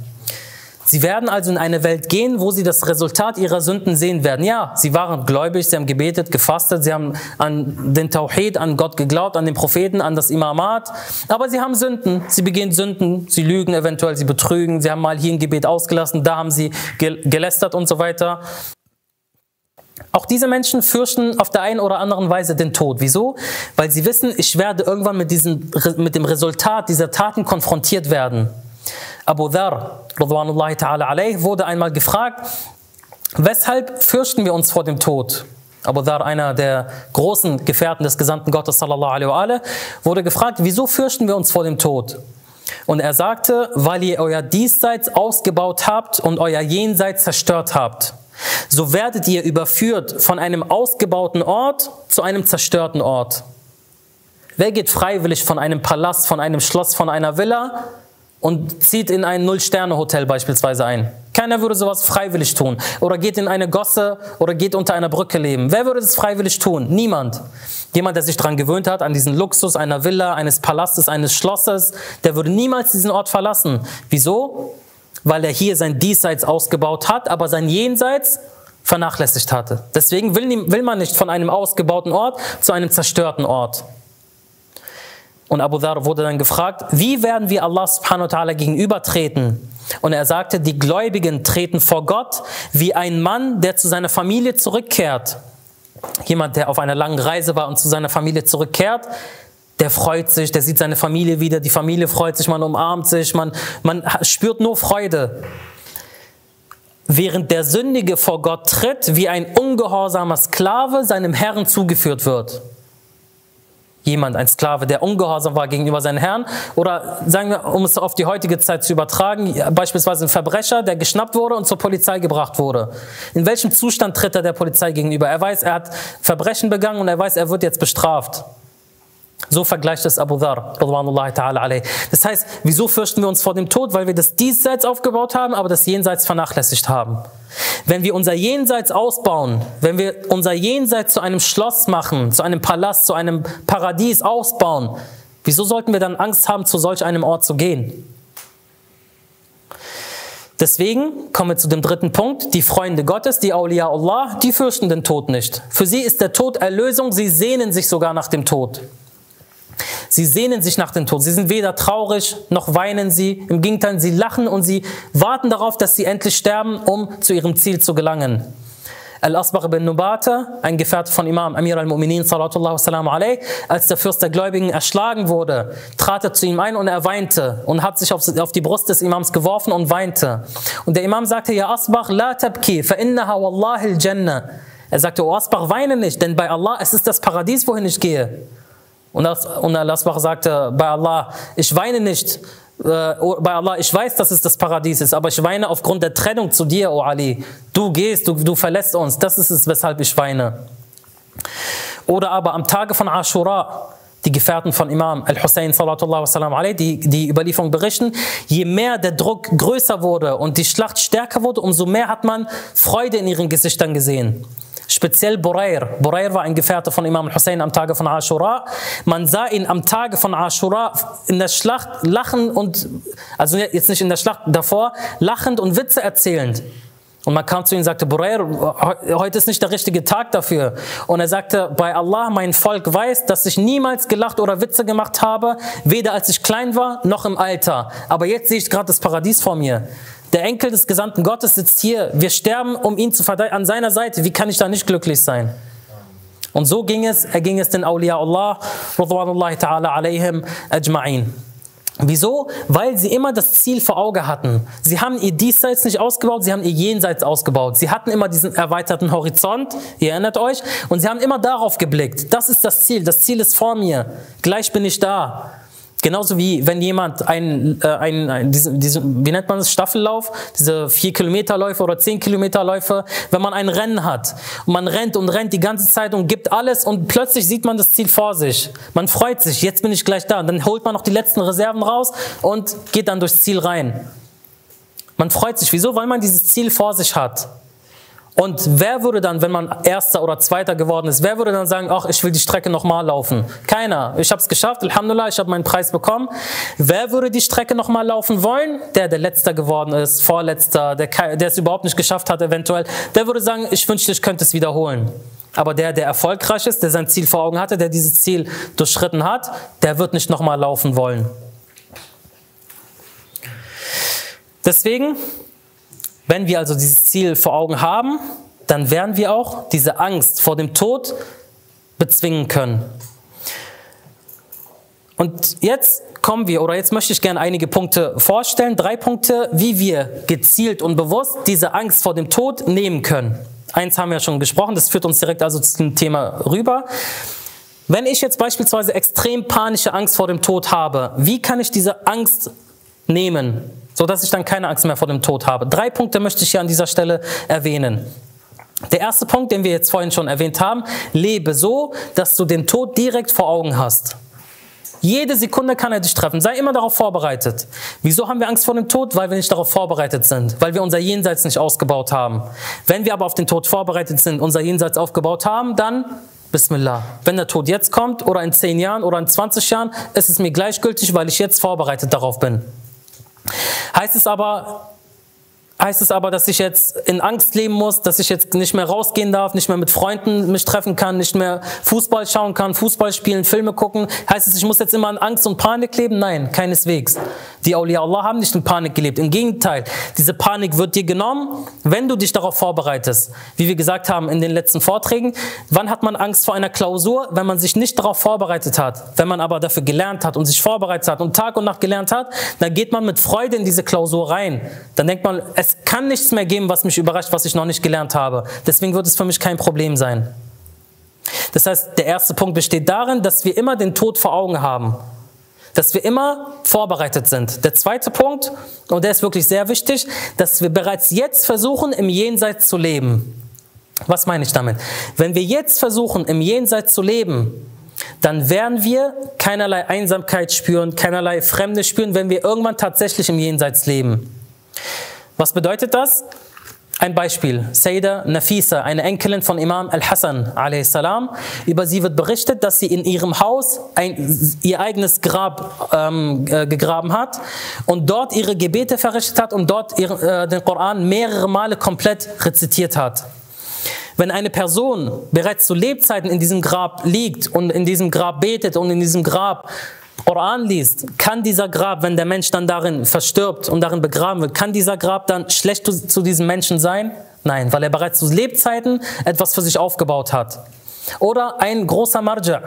Sie werden also in eine Welt gehen, wo sie das Resultat ihrer Sünden sehen werden. Ja, sie waren gläubig, sie haben gebetet, gefastet, sie haben an den Tawhid, an Gott geglaubt, an den Propheten, an das Imamat. Aber sie haben Sünden. Sie begehen Sünden, sie lügen eventuell, sie betrügen, sie haben mal hier ein Gebet ausgelassen, da haben sie gelästert und so weiter. Auch diese Menschen fürchten auf der einen oder anderen Weise den Tod. Wieso? Weil sie wissen, ich werde irgendwann mit, diesem, mit dem Resultat dieser Taten konfrontiert werden. Abu Dhar, ta'ala alayh, wurde einmal gefragt, weshalb fürchten wir uns vor dem Tod? Abu Dhar, einer der großen Gefährten des Gesandten Gottes, sallallahu alaihi wa wurde gefragt, wieso fürchten wir uns vor dem Tod? Und er sagte, weil ihr euer Diesseits ausgebaut habt und euer Jenseits zerstört habt. So werdet ihr überführt von einem ausgebauten Ort zu einem zerstörten Ort. Wer geht freiwillig von einem Palast, von einem Schloss, von einer Villa und zieht in ein Null-Sterne-Hotel beispielsweise ein. Keiner würde sowas freiwillig tun. Oder geht in eine Gosse oder geht unter einer Brücke leben. Wer würde das freiwillig tun? Niemand. Jemand, der sich daran gewöhnt hat, an diesen Luxus einer Villa, eines Palastes, eines Schlosses, der würde niemals diesen Ort verlassen. Wieso? Weil er hier sein Diesseits ausgebaut hat, aber sein Jenseits vernachlässigt hatte. Deswegen will, will man nicht von einem ausgebauten Ort zu einem zerstörten Ort. Und Abu Dhar wurde dann gefragt, wie werden wir Allah subhanahu wa ta'ala gegenübertreten? Und er sagte, die Gläubigen treten vor Gott wie ein Mann, der zu seiner Familie zurückkehrt. Jemand, der auf einer langen Reise war und zu seiner Familie zurückkehrt, der freut sich, der sieht seine Familie wieder, die Familie freut sich, man umarmt sich, man, man spürt nur Freude. Während der Sündige vor Gott tritt, wie ein ungehorsamer Sklave seinem Herrn zugeführt wird jemand, ein Sklave, der ungehorsam war gegenüber seinen Herrn. Oder sagen wir, um es auf die heutige Zeit zu übertragen, beispielsweise ein Verbrecher, der geschnappt wurde und zur Polizei gebracht wurde. In welchem Zustand tritt er der Polizei gegenüber? Er weiß, er hat Verbrechen begangen und er weiß, er wird jetzt bestraft. So vergleicht es Abu Dhar, Das heißt, wieso fürchten wir uns vor dem Tod? Weil wir das Diesseits aufgebaut haben, aber das Jenseits vernachlässigt haben. Wenn wir unser Jenseits ausbauen, wenn wir unser Jenseits zu einem Schloss machen, zu einem Palast, zu einem Paradies ausbauen, wieso sollten wir dann Angst haben, zu solch einem Ort zu gehen? Deswegen kommen wir zu dem dritten Punkt. Die Freunde Gottes, die Awliya Allah, die fürchten den Tod nicht. Für sie ist der Tod Erlösung, sie sehnen sich sogar nach dem Tod. Sie sehnen sich nach dem Tod. Sie sind weder traurig noch weinen sie. Im Gegenteil, sie lachen und sie warten darauf, dass sie endlich sterben, um zu ihrem Ziel zu gelangen. Al-Asbagh ibn Nubata, ein Gefährte von Imam Amir al-Mu'minin, salatullah alayh, als der Fürst der Gläubigen erschlagen wurde, trat er zu ihm ein und er weinte und hat sich auf, die Brust des Imams geworfen und weinte. Und der Imam sagte, Ja Asbach, la tabki, fa innaha wallahi al-Jannah. Er sagte, O Asbach, weine nicht, denn bei Allah, es ist das Paradies, wohin ich gehe. Und, das, und Allah sagte, bei Allah, ich weine nicht, äh, oh, bei Allah, ich weiß, dass es das Paradies ist, aber ich weine aufgrund der Trennung zu dir, O oh Ali. Du gehst, du, du verlässt uns, das ist es, weshalb ich weine. Oder aber am Tage von Ashura, die Gefährten von Imam Al-Hussein, die die Überlieferung berichten, je mehr der Druck größer wurde und die Schlacht stärker wurde, umso mehr hat man Freude in ihren Gesichtern gesehen. Speziell Burair. Burair war ein Gefährte von Imam Hussein am Tage von Ashura. Man sah ihn am Tage von Ashura in der Schlacht lachen und, also jetzt nicht in der Schlacht davor, lachend und Witze erzählend. Und man kam zu ihm und sagte, Burair, heute ist nicht der richtige Tag dafür. Und er sagte, bei Allah, mein Volk weiß, dass ich niemals gelacht oder Witze gemacht habe, weder als ich klein war, noch im Alter. Aber jetzt sehe ich gerade das Paradies vor mir. Der Enkel des Gesandten Gottes sitzt hier. Wir sterben, um ihn zu verteidigen, an seiner Seite. Wie kann ich da nicht glücklich sein? Und so ging es, ging es den Awliya Allah, radwanullahi ta'ala alayhim ajma'in. Wieso? Weil sie immer das Ziel vor Auge hatten. Sie haben ihr Diesseits nicht ausgebaut, sie haben ihr Jenseits ausgebaut. Sie hatten immer diesen erweiterten Horizont, ihr erinnert euch, und sie haben immer darauf geblickt. Das ist das Ziel, das Ziel ist vor mir. Gleich bin ich da. Genauso wie wenn jemand ein, äh, ein, ein diese, diese, wie nennt man das, Staffellauf, diese 4 Kilometerläufe oder 10 Kilometerläufe, wenn man ein Rennen hat und man rennt und rennt die ganze Zeit und gibt alles und plötzlich sieht man das Ziel vor sich. Man freut sich, jetzt bin ich gleich da. Und dann holt man noch die letzten Reserven raus und geht dann durchs Ziel rein. Man freut sich. Wieso? Weil man dieses Ziel vor sich hat. Und wer würde dann, wenn man Erster oder Zweiter geworden ist, wer würde dann sagen, ach, ich will die Strecke nochmal laufen? Keiner. Ich habe es geschafft, Alhamdulillah, ich habe meinen Preis bekommen. Wer würde die Strecke nochmal laufen wollen? Der, der Letzter geworden ist, Vorletzter, der, der es überhaupt nicht geschafft hat eventuell, der würde sagen, ich wünschte, ich könnte es wiederholen. Aber der, der erfolgreich ist, der sein Ziel vor Augen hatte, der dieses Ziel durchschritten hat, der wird nicht nochmal laufen wollen. Deswegen wenn wir also dieses Ziel vor Augen haben, dann werden wir auch diese Angst vor dem Tod bezwingen können. Und jetzt kommen wir, oder jetzt möchte ich gerne einige Punkte vorstellen, drei Punkte, wie wir gezielt und bewusst diese Angst vor dem Tod nehmen können. Eins haben wir schon gesprochen, das führt uns direkt also zu dem Thema rüber. Wenn ich jetzt beispielsweise extrem panische Angst vor dem Tod habe, wie kann ich diese Angst nehmen? So dass ich dann keine Angst mehr vor dem Tod habe. Drei Punkte möchte ich hier an dieser Stelle erwähnen. Der erste Punkt, den wir jetzt vorhin schon erwähnt haben, lebe so, dass du den Tod direkt vor Augen hast. Jede Sekunde kann er dich treffen. Sei immer darauf vorbereitet. Wieso haben wir Angst vor dem Tod? Weil wir nicht darauf vorbereitet sind. Weil wir unser Jenseits nicht ausgebaut haben. Wenn wir aber auf den Tod vorbereitet sind, unser Jenseits aufgebaut haben, dann Bismillah. Wenn der Tod jetzt kommt oder in 10 Jahren oder in 20 Jahren, ist es mir gleichgültig, weil ich jetzt vorbereitet darauf bin. Heißt es aber, heißt es aber, dass ich jetzt in Angst leben muss, dass ich jetzt nicht mehr rausgehen darf, nicht mehr mit Freunden mich treffen kann, nicht mehr Fußball schauen kann, Fußball spielen, Filme gucken. Heißt es, ich muss jetzt immer in Angst und Panik leben? Nein, keineswegs. Die Awliya Allah haben nicht in Panik gelebt. Im Gegenteil, diese Panik wird dir genommen, wenn du dich darauf vorbereitest. Wie wir gesagt haben in den letzten Vorträgen, wann hat man Angst vor einer Klausur? Wenn man sich nicht darauf vorbereitet hat. Wenn man aber dafür gelernt hat und sich vorbereitet hat und Tag und Nacht gelernt hat, dann geht man mit Freude in diese Klausur rein. Dann denkt man, es es kann nichts mehr geben, was mich überrascht, was ich noch nicht gelernt habe. Deswegen wird es für mich kein Problem sein. Das heißt, der erste Punkt besteht darin, dass wir immer den Tod vor Augen haben. Dass wir immer vorbereitet sind. Der zweite Punkt, und der ist wirklich sehr wichtig, dass wir bereits jetzt versuchen, im Jenseits zu leben. Was meine ich damit? Wenn wir jetzt versuchen, im Jenseits zu leben, dann werden wir keinerlei Einsamkeit spüren, keinerlei Fremde spüren, wenn wir irgendwann tatsächlich im Jenseits leben. Was bedeutet das? Ein Beispiel. Sayyida Nafisa, eine Enkelin von Imam Al-Hassan salam. Über sie wird berichtet, dass sie in ihrem Haus ein, ihr eigenes Grab ähm, äh, gegraben hat und dort ihre Gebete verrichtet hat und dort ihr, äh, den Koran mehrere Male komplett rezitiert hat. Wenn eine Person bereits zu Lebzeiten in diesem Grab liegt und in diesem Grab betet und in diesem Grab Koran liest, kann dieser Grab, wenn der Mensch dann darin verstirbt und darin begraben wird, kann dieser Grab dann schlecht zu, zu diesem Menschen sein? Nein, weil er bereits zu Lebzeiten etwas für sich aufgebaut hat. Oder ein großer Marja,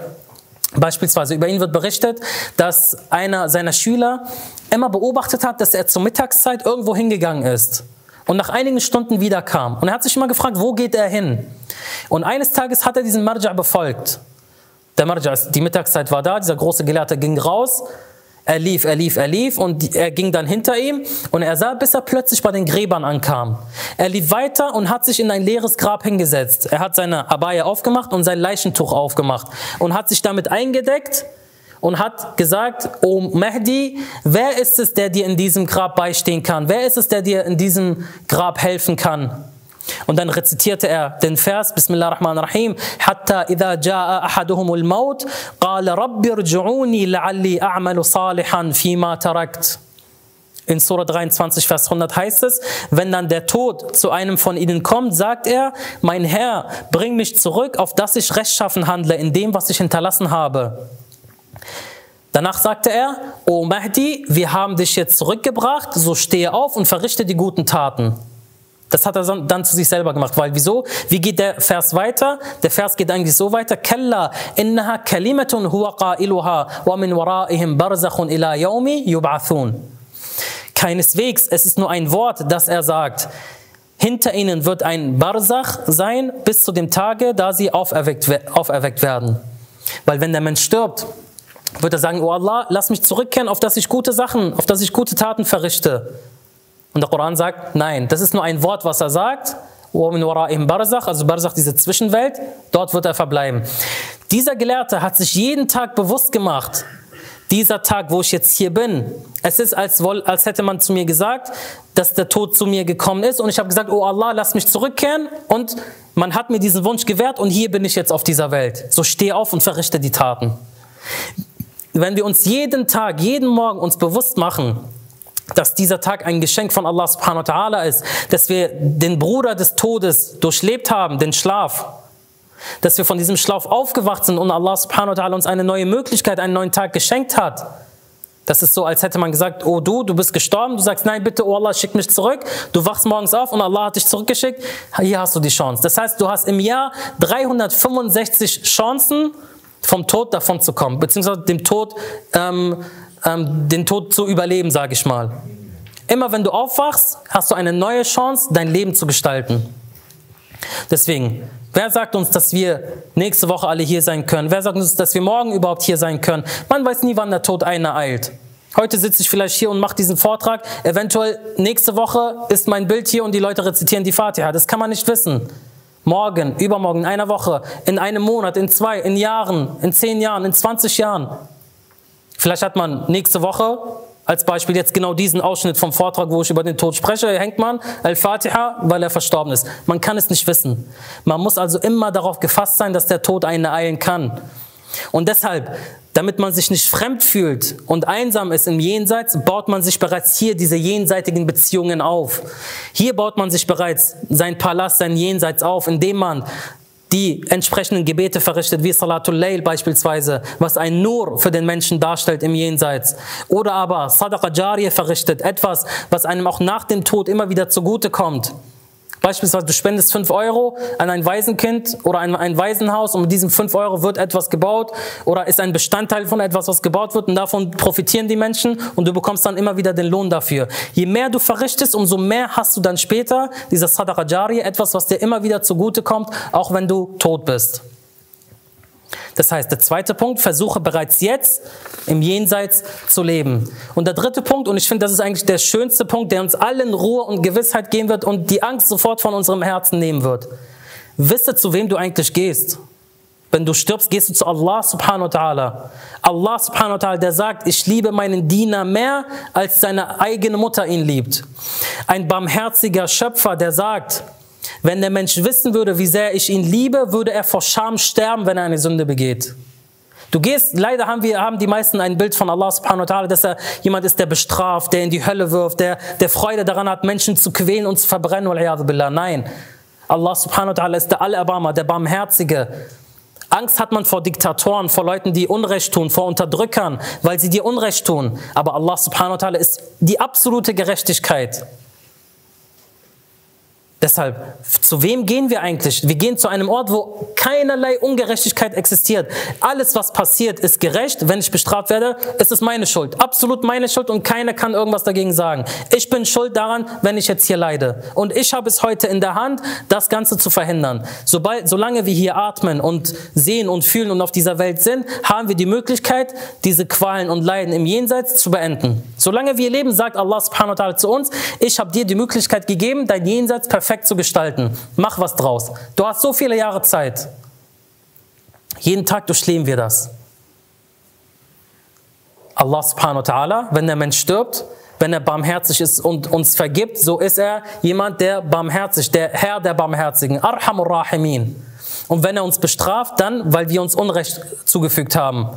Beispielsweise über ihn wird berichtet, dass einer seiner Schüler immer beobachtet hat, dass er zur Mittagszeit irgendwo hingegangen ist und nach einigen Stunden wiederkam. Und er hat sich immer gefragt, wo geht er hin? Und eines Tages hat er diesen Marja befolgt. Der Marja, die Mittagszeit war da, dieser große Gelehrte ging raus, er lief, er lief, er lief und er ging dann hinter ihm und er sah, bis er plötzlich bei den Gräbern ankam. Er lief weiter und hat sich in ein leeres Grab hingesetzt. Er hat seine Abaya aufgemacht und sein Leichentuch aufgemacht und hat sich damit eingedeckt und hat gesagt, O Mahdi, wer ist es, der dir in diesem Grab beistehen kann? Wer ist es, der dir in diesem Grab helfen kann? Und dann rezitierte er den Vers, Bismillah ar-Rahman ar-Rahim, Hatta idha ja'a ahaduhumul maut, qala rabbi rji'uni la'alli a'malu salihan fima tarakt. In Surah 23, Vers 100 heißt es, wenn dann der Tod zu einem von ihnen kommt, sagt er, mein Herr, bring mich zurück, auf dass ich rechtschaffen handle in dem, was ich hinterlassen habe. Danach sagte er, O Mahdi, wir haben dich jetzt zurückgebracht, so stehe auf und verrichte die guten Taten. Das hat er dann zu sich selber gemacht. Weil wieso? Wie geht der Vers weiter? Der Vers geht eigentlich so weiter. Kalla innaha kalimatun huwa qailuha wa min waraihim barzakhun ila yawmi yub'athun. Keineswegs, es ist nur ein Wort, das er sagt. Hinter ihnen wird ein Barzach sein bis zu dem Tage, da sie auferweckt, auferweckt werden. Weil wenn der Mensch stirbt, wird er sagen, oh Allah, lass mich zurückkehren, auf dass ich gute Sachen, auf dass ich gute Taten verrichte. Und der Koran sagt, nein, das ist nur ein Wort, was er sagt. Also Barzach, diese Zwischenwelt, dort wird er verbleiben. Dieser Gelehrte hat sich jeden Tag bewusst gemacht, dieser Tag, wo ich jetzt hier bin, es ist, als, als hätte man zu mir gesagt, dass der Tod zu mir gekommen ist und ich habe gesagt, oh Allah, lass mich zurückkehren und man hat mir diesen Wunsch gewährt und hier bin ich jetzt auf dieser Welt. So steh auf und verrichte die Taten. Wenn wir uns jeden Tag, jeden Morgen uns bewusst machen, dass dieser Tag ein Geschenk von Allah subhanahu wa ta'ala ist, dass wir den Bruder des Todes durchlebt haben, den Schlaf, dass wir von diesem Schlaf aufgewacht sind und Allah subhanahu wa ta'ala uns eine neue Möglichkeit, einen neuen Tag geschenkt hat. Das ist so, als hätte man gesagt, oh du, du bist gestorben, du sagst, nein, bitte, oh Allah, schick mich zurück. Du wachst morgens auf und Allah hat dich zurückgeschickt. Hier hast du die Chance. Das heißt, du hast im Jahr 365 Chancen, vom Tod davon zu kommen, beziehungsweise dem Tod, ähm, ähm, den Tod zu überleben, sage ich mal. Immer wenn du aufwachst, hast du eine neue Chance, dein Leben zu gestalten. Deswegen, wer sagt uns, dass wir nächste Woche alle hier sein können? Wer sagt uns, dass wir morgen überhaupt hier sein können? Man weiß nie, wann der Tod ereilt. Heute sitze ich vielleicht hier und mache diesen Vortrag. Eventuell nächste Woche ist mein Bild hier und die Leute rezitieren die Fatiha. Das kann man nicht wissen. Morgen, übermorgen, in einer Woche, in einem Monat, in zwei, in Jahren, in zehn Jahren, in 20 Jahren. Vielleicht hat man nächste Woche als Beispiel jetzt genau diesen Ausschnitt vom Vortrag, wo ich über den Tod spreche, hängt man Al-Fatiha, weil er verstorben ist. Man kann es nicht wissen. Man muss also immer darauf gefasst sein, dass der Tod einen ereilen kann. Und deshalb, damit man sich nicht fremd fühlt und einsam ist im Jenseits, baut man sich bereits hier diese jenseitigen Beziehungen auf. Hier baut man sich bereits sein Palast, sein Jenseits auf, indem man die entsprechenden Gebete verrichtet, wie Salatul Layl beispielsweise, was ein Nur für den Menschen darstellt im Jenseits. Oder aber Sadaqa Jariyah verrichtet, etwas, was einem auch nach dem Tod immer wieder zugute kommt. Beispielsweise, du spendest 5 Euro an ein Waisenkind oder ein, ein Waisenhaus und mit diesen 5 Euro wird etwas gebaut oder ist ein Bestandteil von etwas, was gebaut wird und davon profitieren die Menschen und du bekommst dann immer wieder den Lohn dafür. Je mehr du verrichtest, umso mehr hast du dann später, dieser Sadaqa Jari, etwas, was dir immer wieder zugute kommt, auch wenn du tot bist. Das heißt, der zweite Punkt, versuche bereits jetzt im Jenseits zu leben. Und der dritte Punkt, und ich finde, das ist eigentlich der schönste Punkt, der uns allen Ruhe und Gewissheit geben wird und die Angst sofort von unserem Herzen nehmen wird. Wisse, zu wem du eigentlich gehst. Wenn du stirbst, gehst du zu Allah subhanahu wa ta'ala. Allah subhanahu wa ta'ala, der sagt, ich liebe meinen Diener mehr, als seine eigene Mutter ihn liebt. Ein barmherziger Schöpfer, der sagt, wenn der Mensch wissen würde, wie sehr ich ihn liebe, würde er vor Scham sterben, wenn er eine Sünde begeht. Du gehst, leider haben wir, haben die meisten ein Bild von Allah subhanahu wa ta'ala, dass er jemand ist, der bestraft, der in die Hölle wirft, der, der Freude daran hat, Menschen zu quälen und zu verbrennen. Nein. Allah subhanahu wa ta'ala ist der Allerbarmer, der Barmherzige. Angst hat man vor Diktatoren, vor Leuten, die Unrecht tun, vor Unterdrückern, weil sie dir Unrecht tun. Aber Allah subhanahu wa ta'ala ist die absolute Gerechtigkeit. Deshalb, zu wem gehen wir eigentlich? Wir gehen zu einem Ort, wo keinerlei Ungerechtigkeit existiert. Alles, was passiert, ist gerecht. Wenn ich bestraft werde, ist es meine Schuld. Absolut meine Schuld und keiner kann irgendwas dagegen sagen. Ich bin schuld daran, wenn ich jetzt hier leide. Und ich habe es heute in der Hand, das Ganze zu verhindern. Sobald, solange wir hier atmen und sehen und fühlen und auf dieser Welt sind, haben wir die Möglichkeit, diese Qualen und Leiden im Jenseits zu beenden. Solange wir leben, sagt Allah subhanahu wa ta'ala zu uns, ich habe dir die Möglichkeit gegeben, dein Jenseits perfekt perfekt zu gestalten. Mach was draus. Du hast so viele Jahre Zeit. Jeden Tag durchleben wir das. Allah subhanahu wa ta'ala, wenn der Mensch stirbt, wenn er barmherzig ist und uns vergibt, so ist er jemand, der barmherzig, der Herr der Barmherzigen, Arhamur Rahimin. Und wenn er uns bestraft, dann, weil wir uns Unrecht zugefügt haben.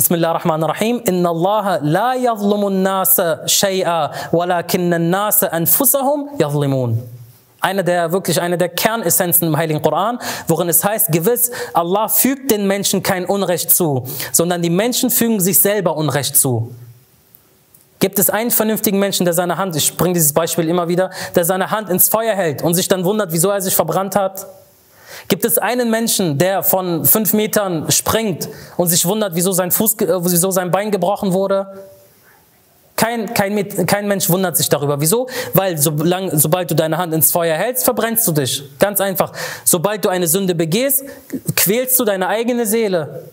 بسم الله الرحمن الرحيم إن الله لا يظلم الناس شيئا ولكن الناس أنفسهم يظلمون eine der wirklich eine der Kernessenzen im Heiligen Koran, worin es heißt, gewiss, Allah fügt den Menschen kein Unrecht zu, sondern die Menschen fügen sich selber Unrecht zu. Gibt es einen vernünftigen Menschen, der seine Hand, ich bringe dieses Beispiel immer wieder, der seine Hand ins Feuer hält und sich dann wundert, wieso er sich verbrannt hat? Gibt es einen Menschen, der von fünf Metern springt und sich wundert, wieso sein, Fuß, äh, wieso sein Bein gebrochen wurde? Kein, kein, kein Mensch wundert sich darüber. Wieso? Weil solang, sobald du deine Hand ins Feuer hältst, verbrennst du dich. Ganz einfach. Sobald du eine Sünde begehst, quälst du deine eigene Seele.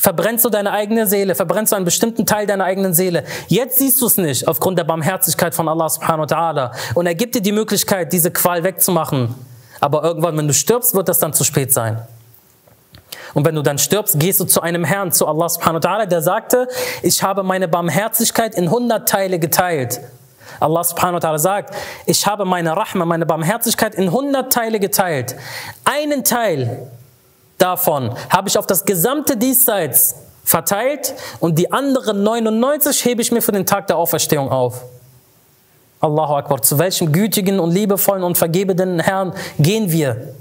Verbrennst du deine eigene Seele, verbrennst du einen bestimmten Teil deiner eigenen Seele. Jetzt siehst du es nicht aufgrund der Barmherzigkeit von Allah subhanahu wa ta'ala. Und er gibt dir die Möglichkeit, diese Qual wegzumachen. Aber irgendwann, wenn du stirbst, wird das dann zu spät sein. Und wenn du dann stirbst, gehst du zu einem Herrn, zu Allah subhanahu wa ta'ala, der sagte, ich habe meine Barmherzigkeit in hundert Teile geteilt. Allah subhanahu wa ta'ala sagt, ich habe meine Rahma, meine Barmherzigkeit in hundert Teile geteilt. Einen Teil davon habe ich auf das gesamte Diesseits verteilt und die anderen 99 hebe ich mir für den Tag der Auferstehung auf. Allahu Akbar. Zu welchem gütigen und liebevollen und vergebenden Herrn gehen wir?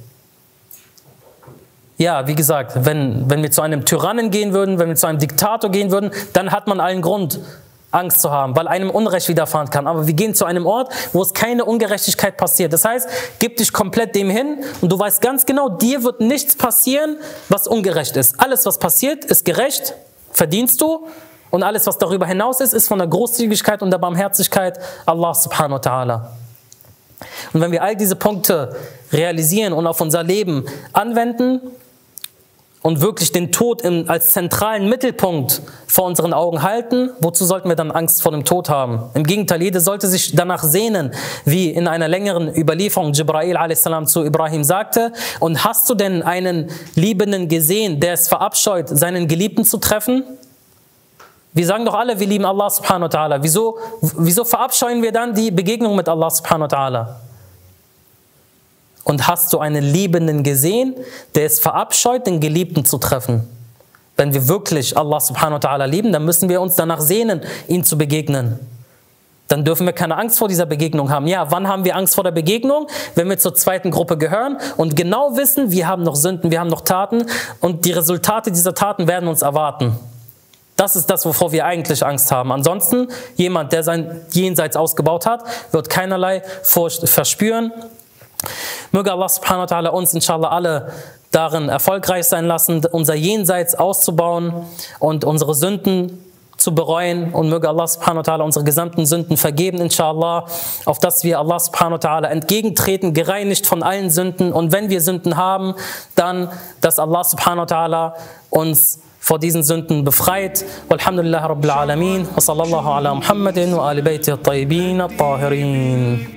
Ja, wie gesagt, wenn, wenn wir zu einem Tyrannen gehen würden, wenn wir zu einem Diktator gehen würden, dann hat man allen Grund, Angst zu haben, weil einem Unrecht widerfahren kann. Aber wir gehen zu einem Ort, wo es keine Ungerechtigkeit passiert. Das heißt, gib dich komplett dem hin und du weißt ganz genau, dir wird nichts passieren, was ungerecht ist. Alles, was passiert, ist gerecht, verdienst du. Und alles, was darüber hinaus ist, ist von der Großzügigkeit und der Barmherzigkeit Allah subhanahu wa ta'ala. Und wenn wir all diese Punkte realisieren und auf unser Leben anwenden, und wirklich den Tod im, als zentralen Mittelpunkt vor unseren Augen halten, wozu sollten wir dann Angst vor dem Tod haben? Im Gegenteil, jeder sollte sich danach sehnen, wie in einer längeren Überlieferung Jibrail a.s. zu Ibrahim sagte, und hast du denn einen Liebenden gesehen, der es verabscheut, seinen Geliebten zu treffen? Wir sagen doch alle, wir lieben Allah subhanahu wa ta'ala. Wieso, wieso verabscheuen wir dann die Begegnung mit Allah subhanahu wa ta'ala? Und hast du einen Liebenden gesehen, der es verabscheut, den Geliebten zu treffen? Wenn wir wirklich Allah subhanahu wa ta'ala lieben, dann müssen wir uns danach sehnen, ihn zu begegnen. Dann dürfen wir keine Angst vor dieser Begegnung haben. Ja, wann haben wir Angst vor der Begegnung? Wenn wir zur zweiten Gruppe gehören und genau wissen, wir haben noch Sünden, wir haben noch Taten und die Resultate dieser Taten werden uns erwarten. Das ist das, wovor wir eigentlich Angst haben. Ansonsten, jemand, der sein Jenseits ausgebaut hat, wird keinerlei Furcht verspüren. Möge Allah subhanahu wa ta'ala uns inshallah alle darin erfolgreich sein lassen, unser Jenseits auszubauen und unsere Sünden zu bereuen. Und möge Allah subhanahu wa ta'ala unsere gesamten Sünden vergeben, inshallah, auf dass wir Allah subhanahu wa ta'ala entgegentreten, gereinigt von allen Sünden. Und wenn wir Sünden haben, dann, dass Allah subhanahu wa ta'ala uns vor diesen Sünden befreit. Walhamdulillah Rabbil Alamin wa sallallahu ala Muhammadin wa ali bayti at-tayyibin at-tahirin.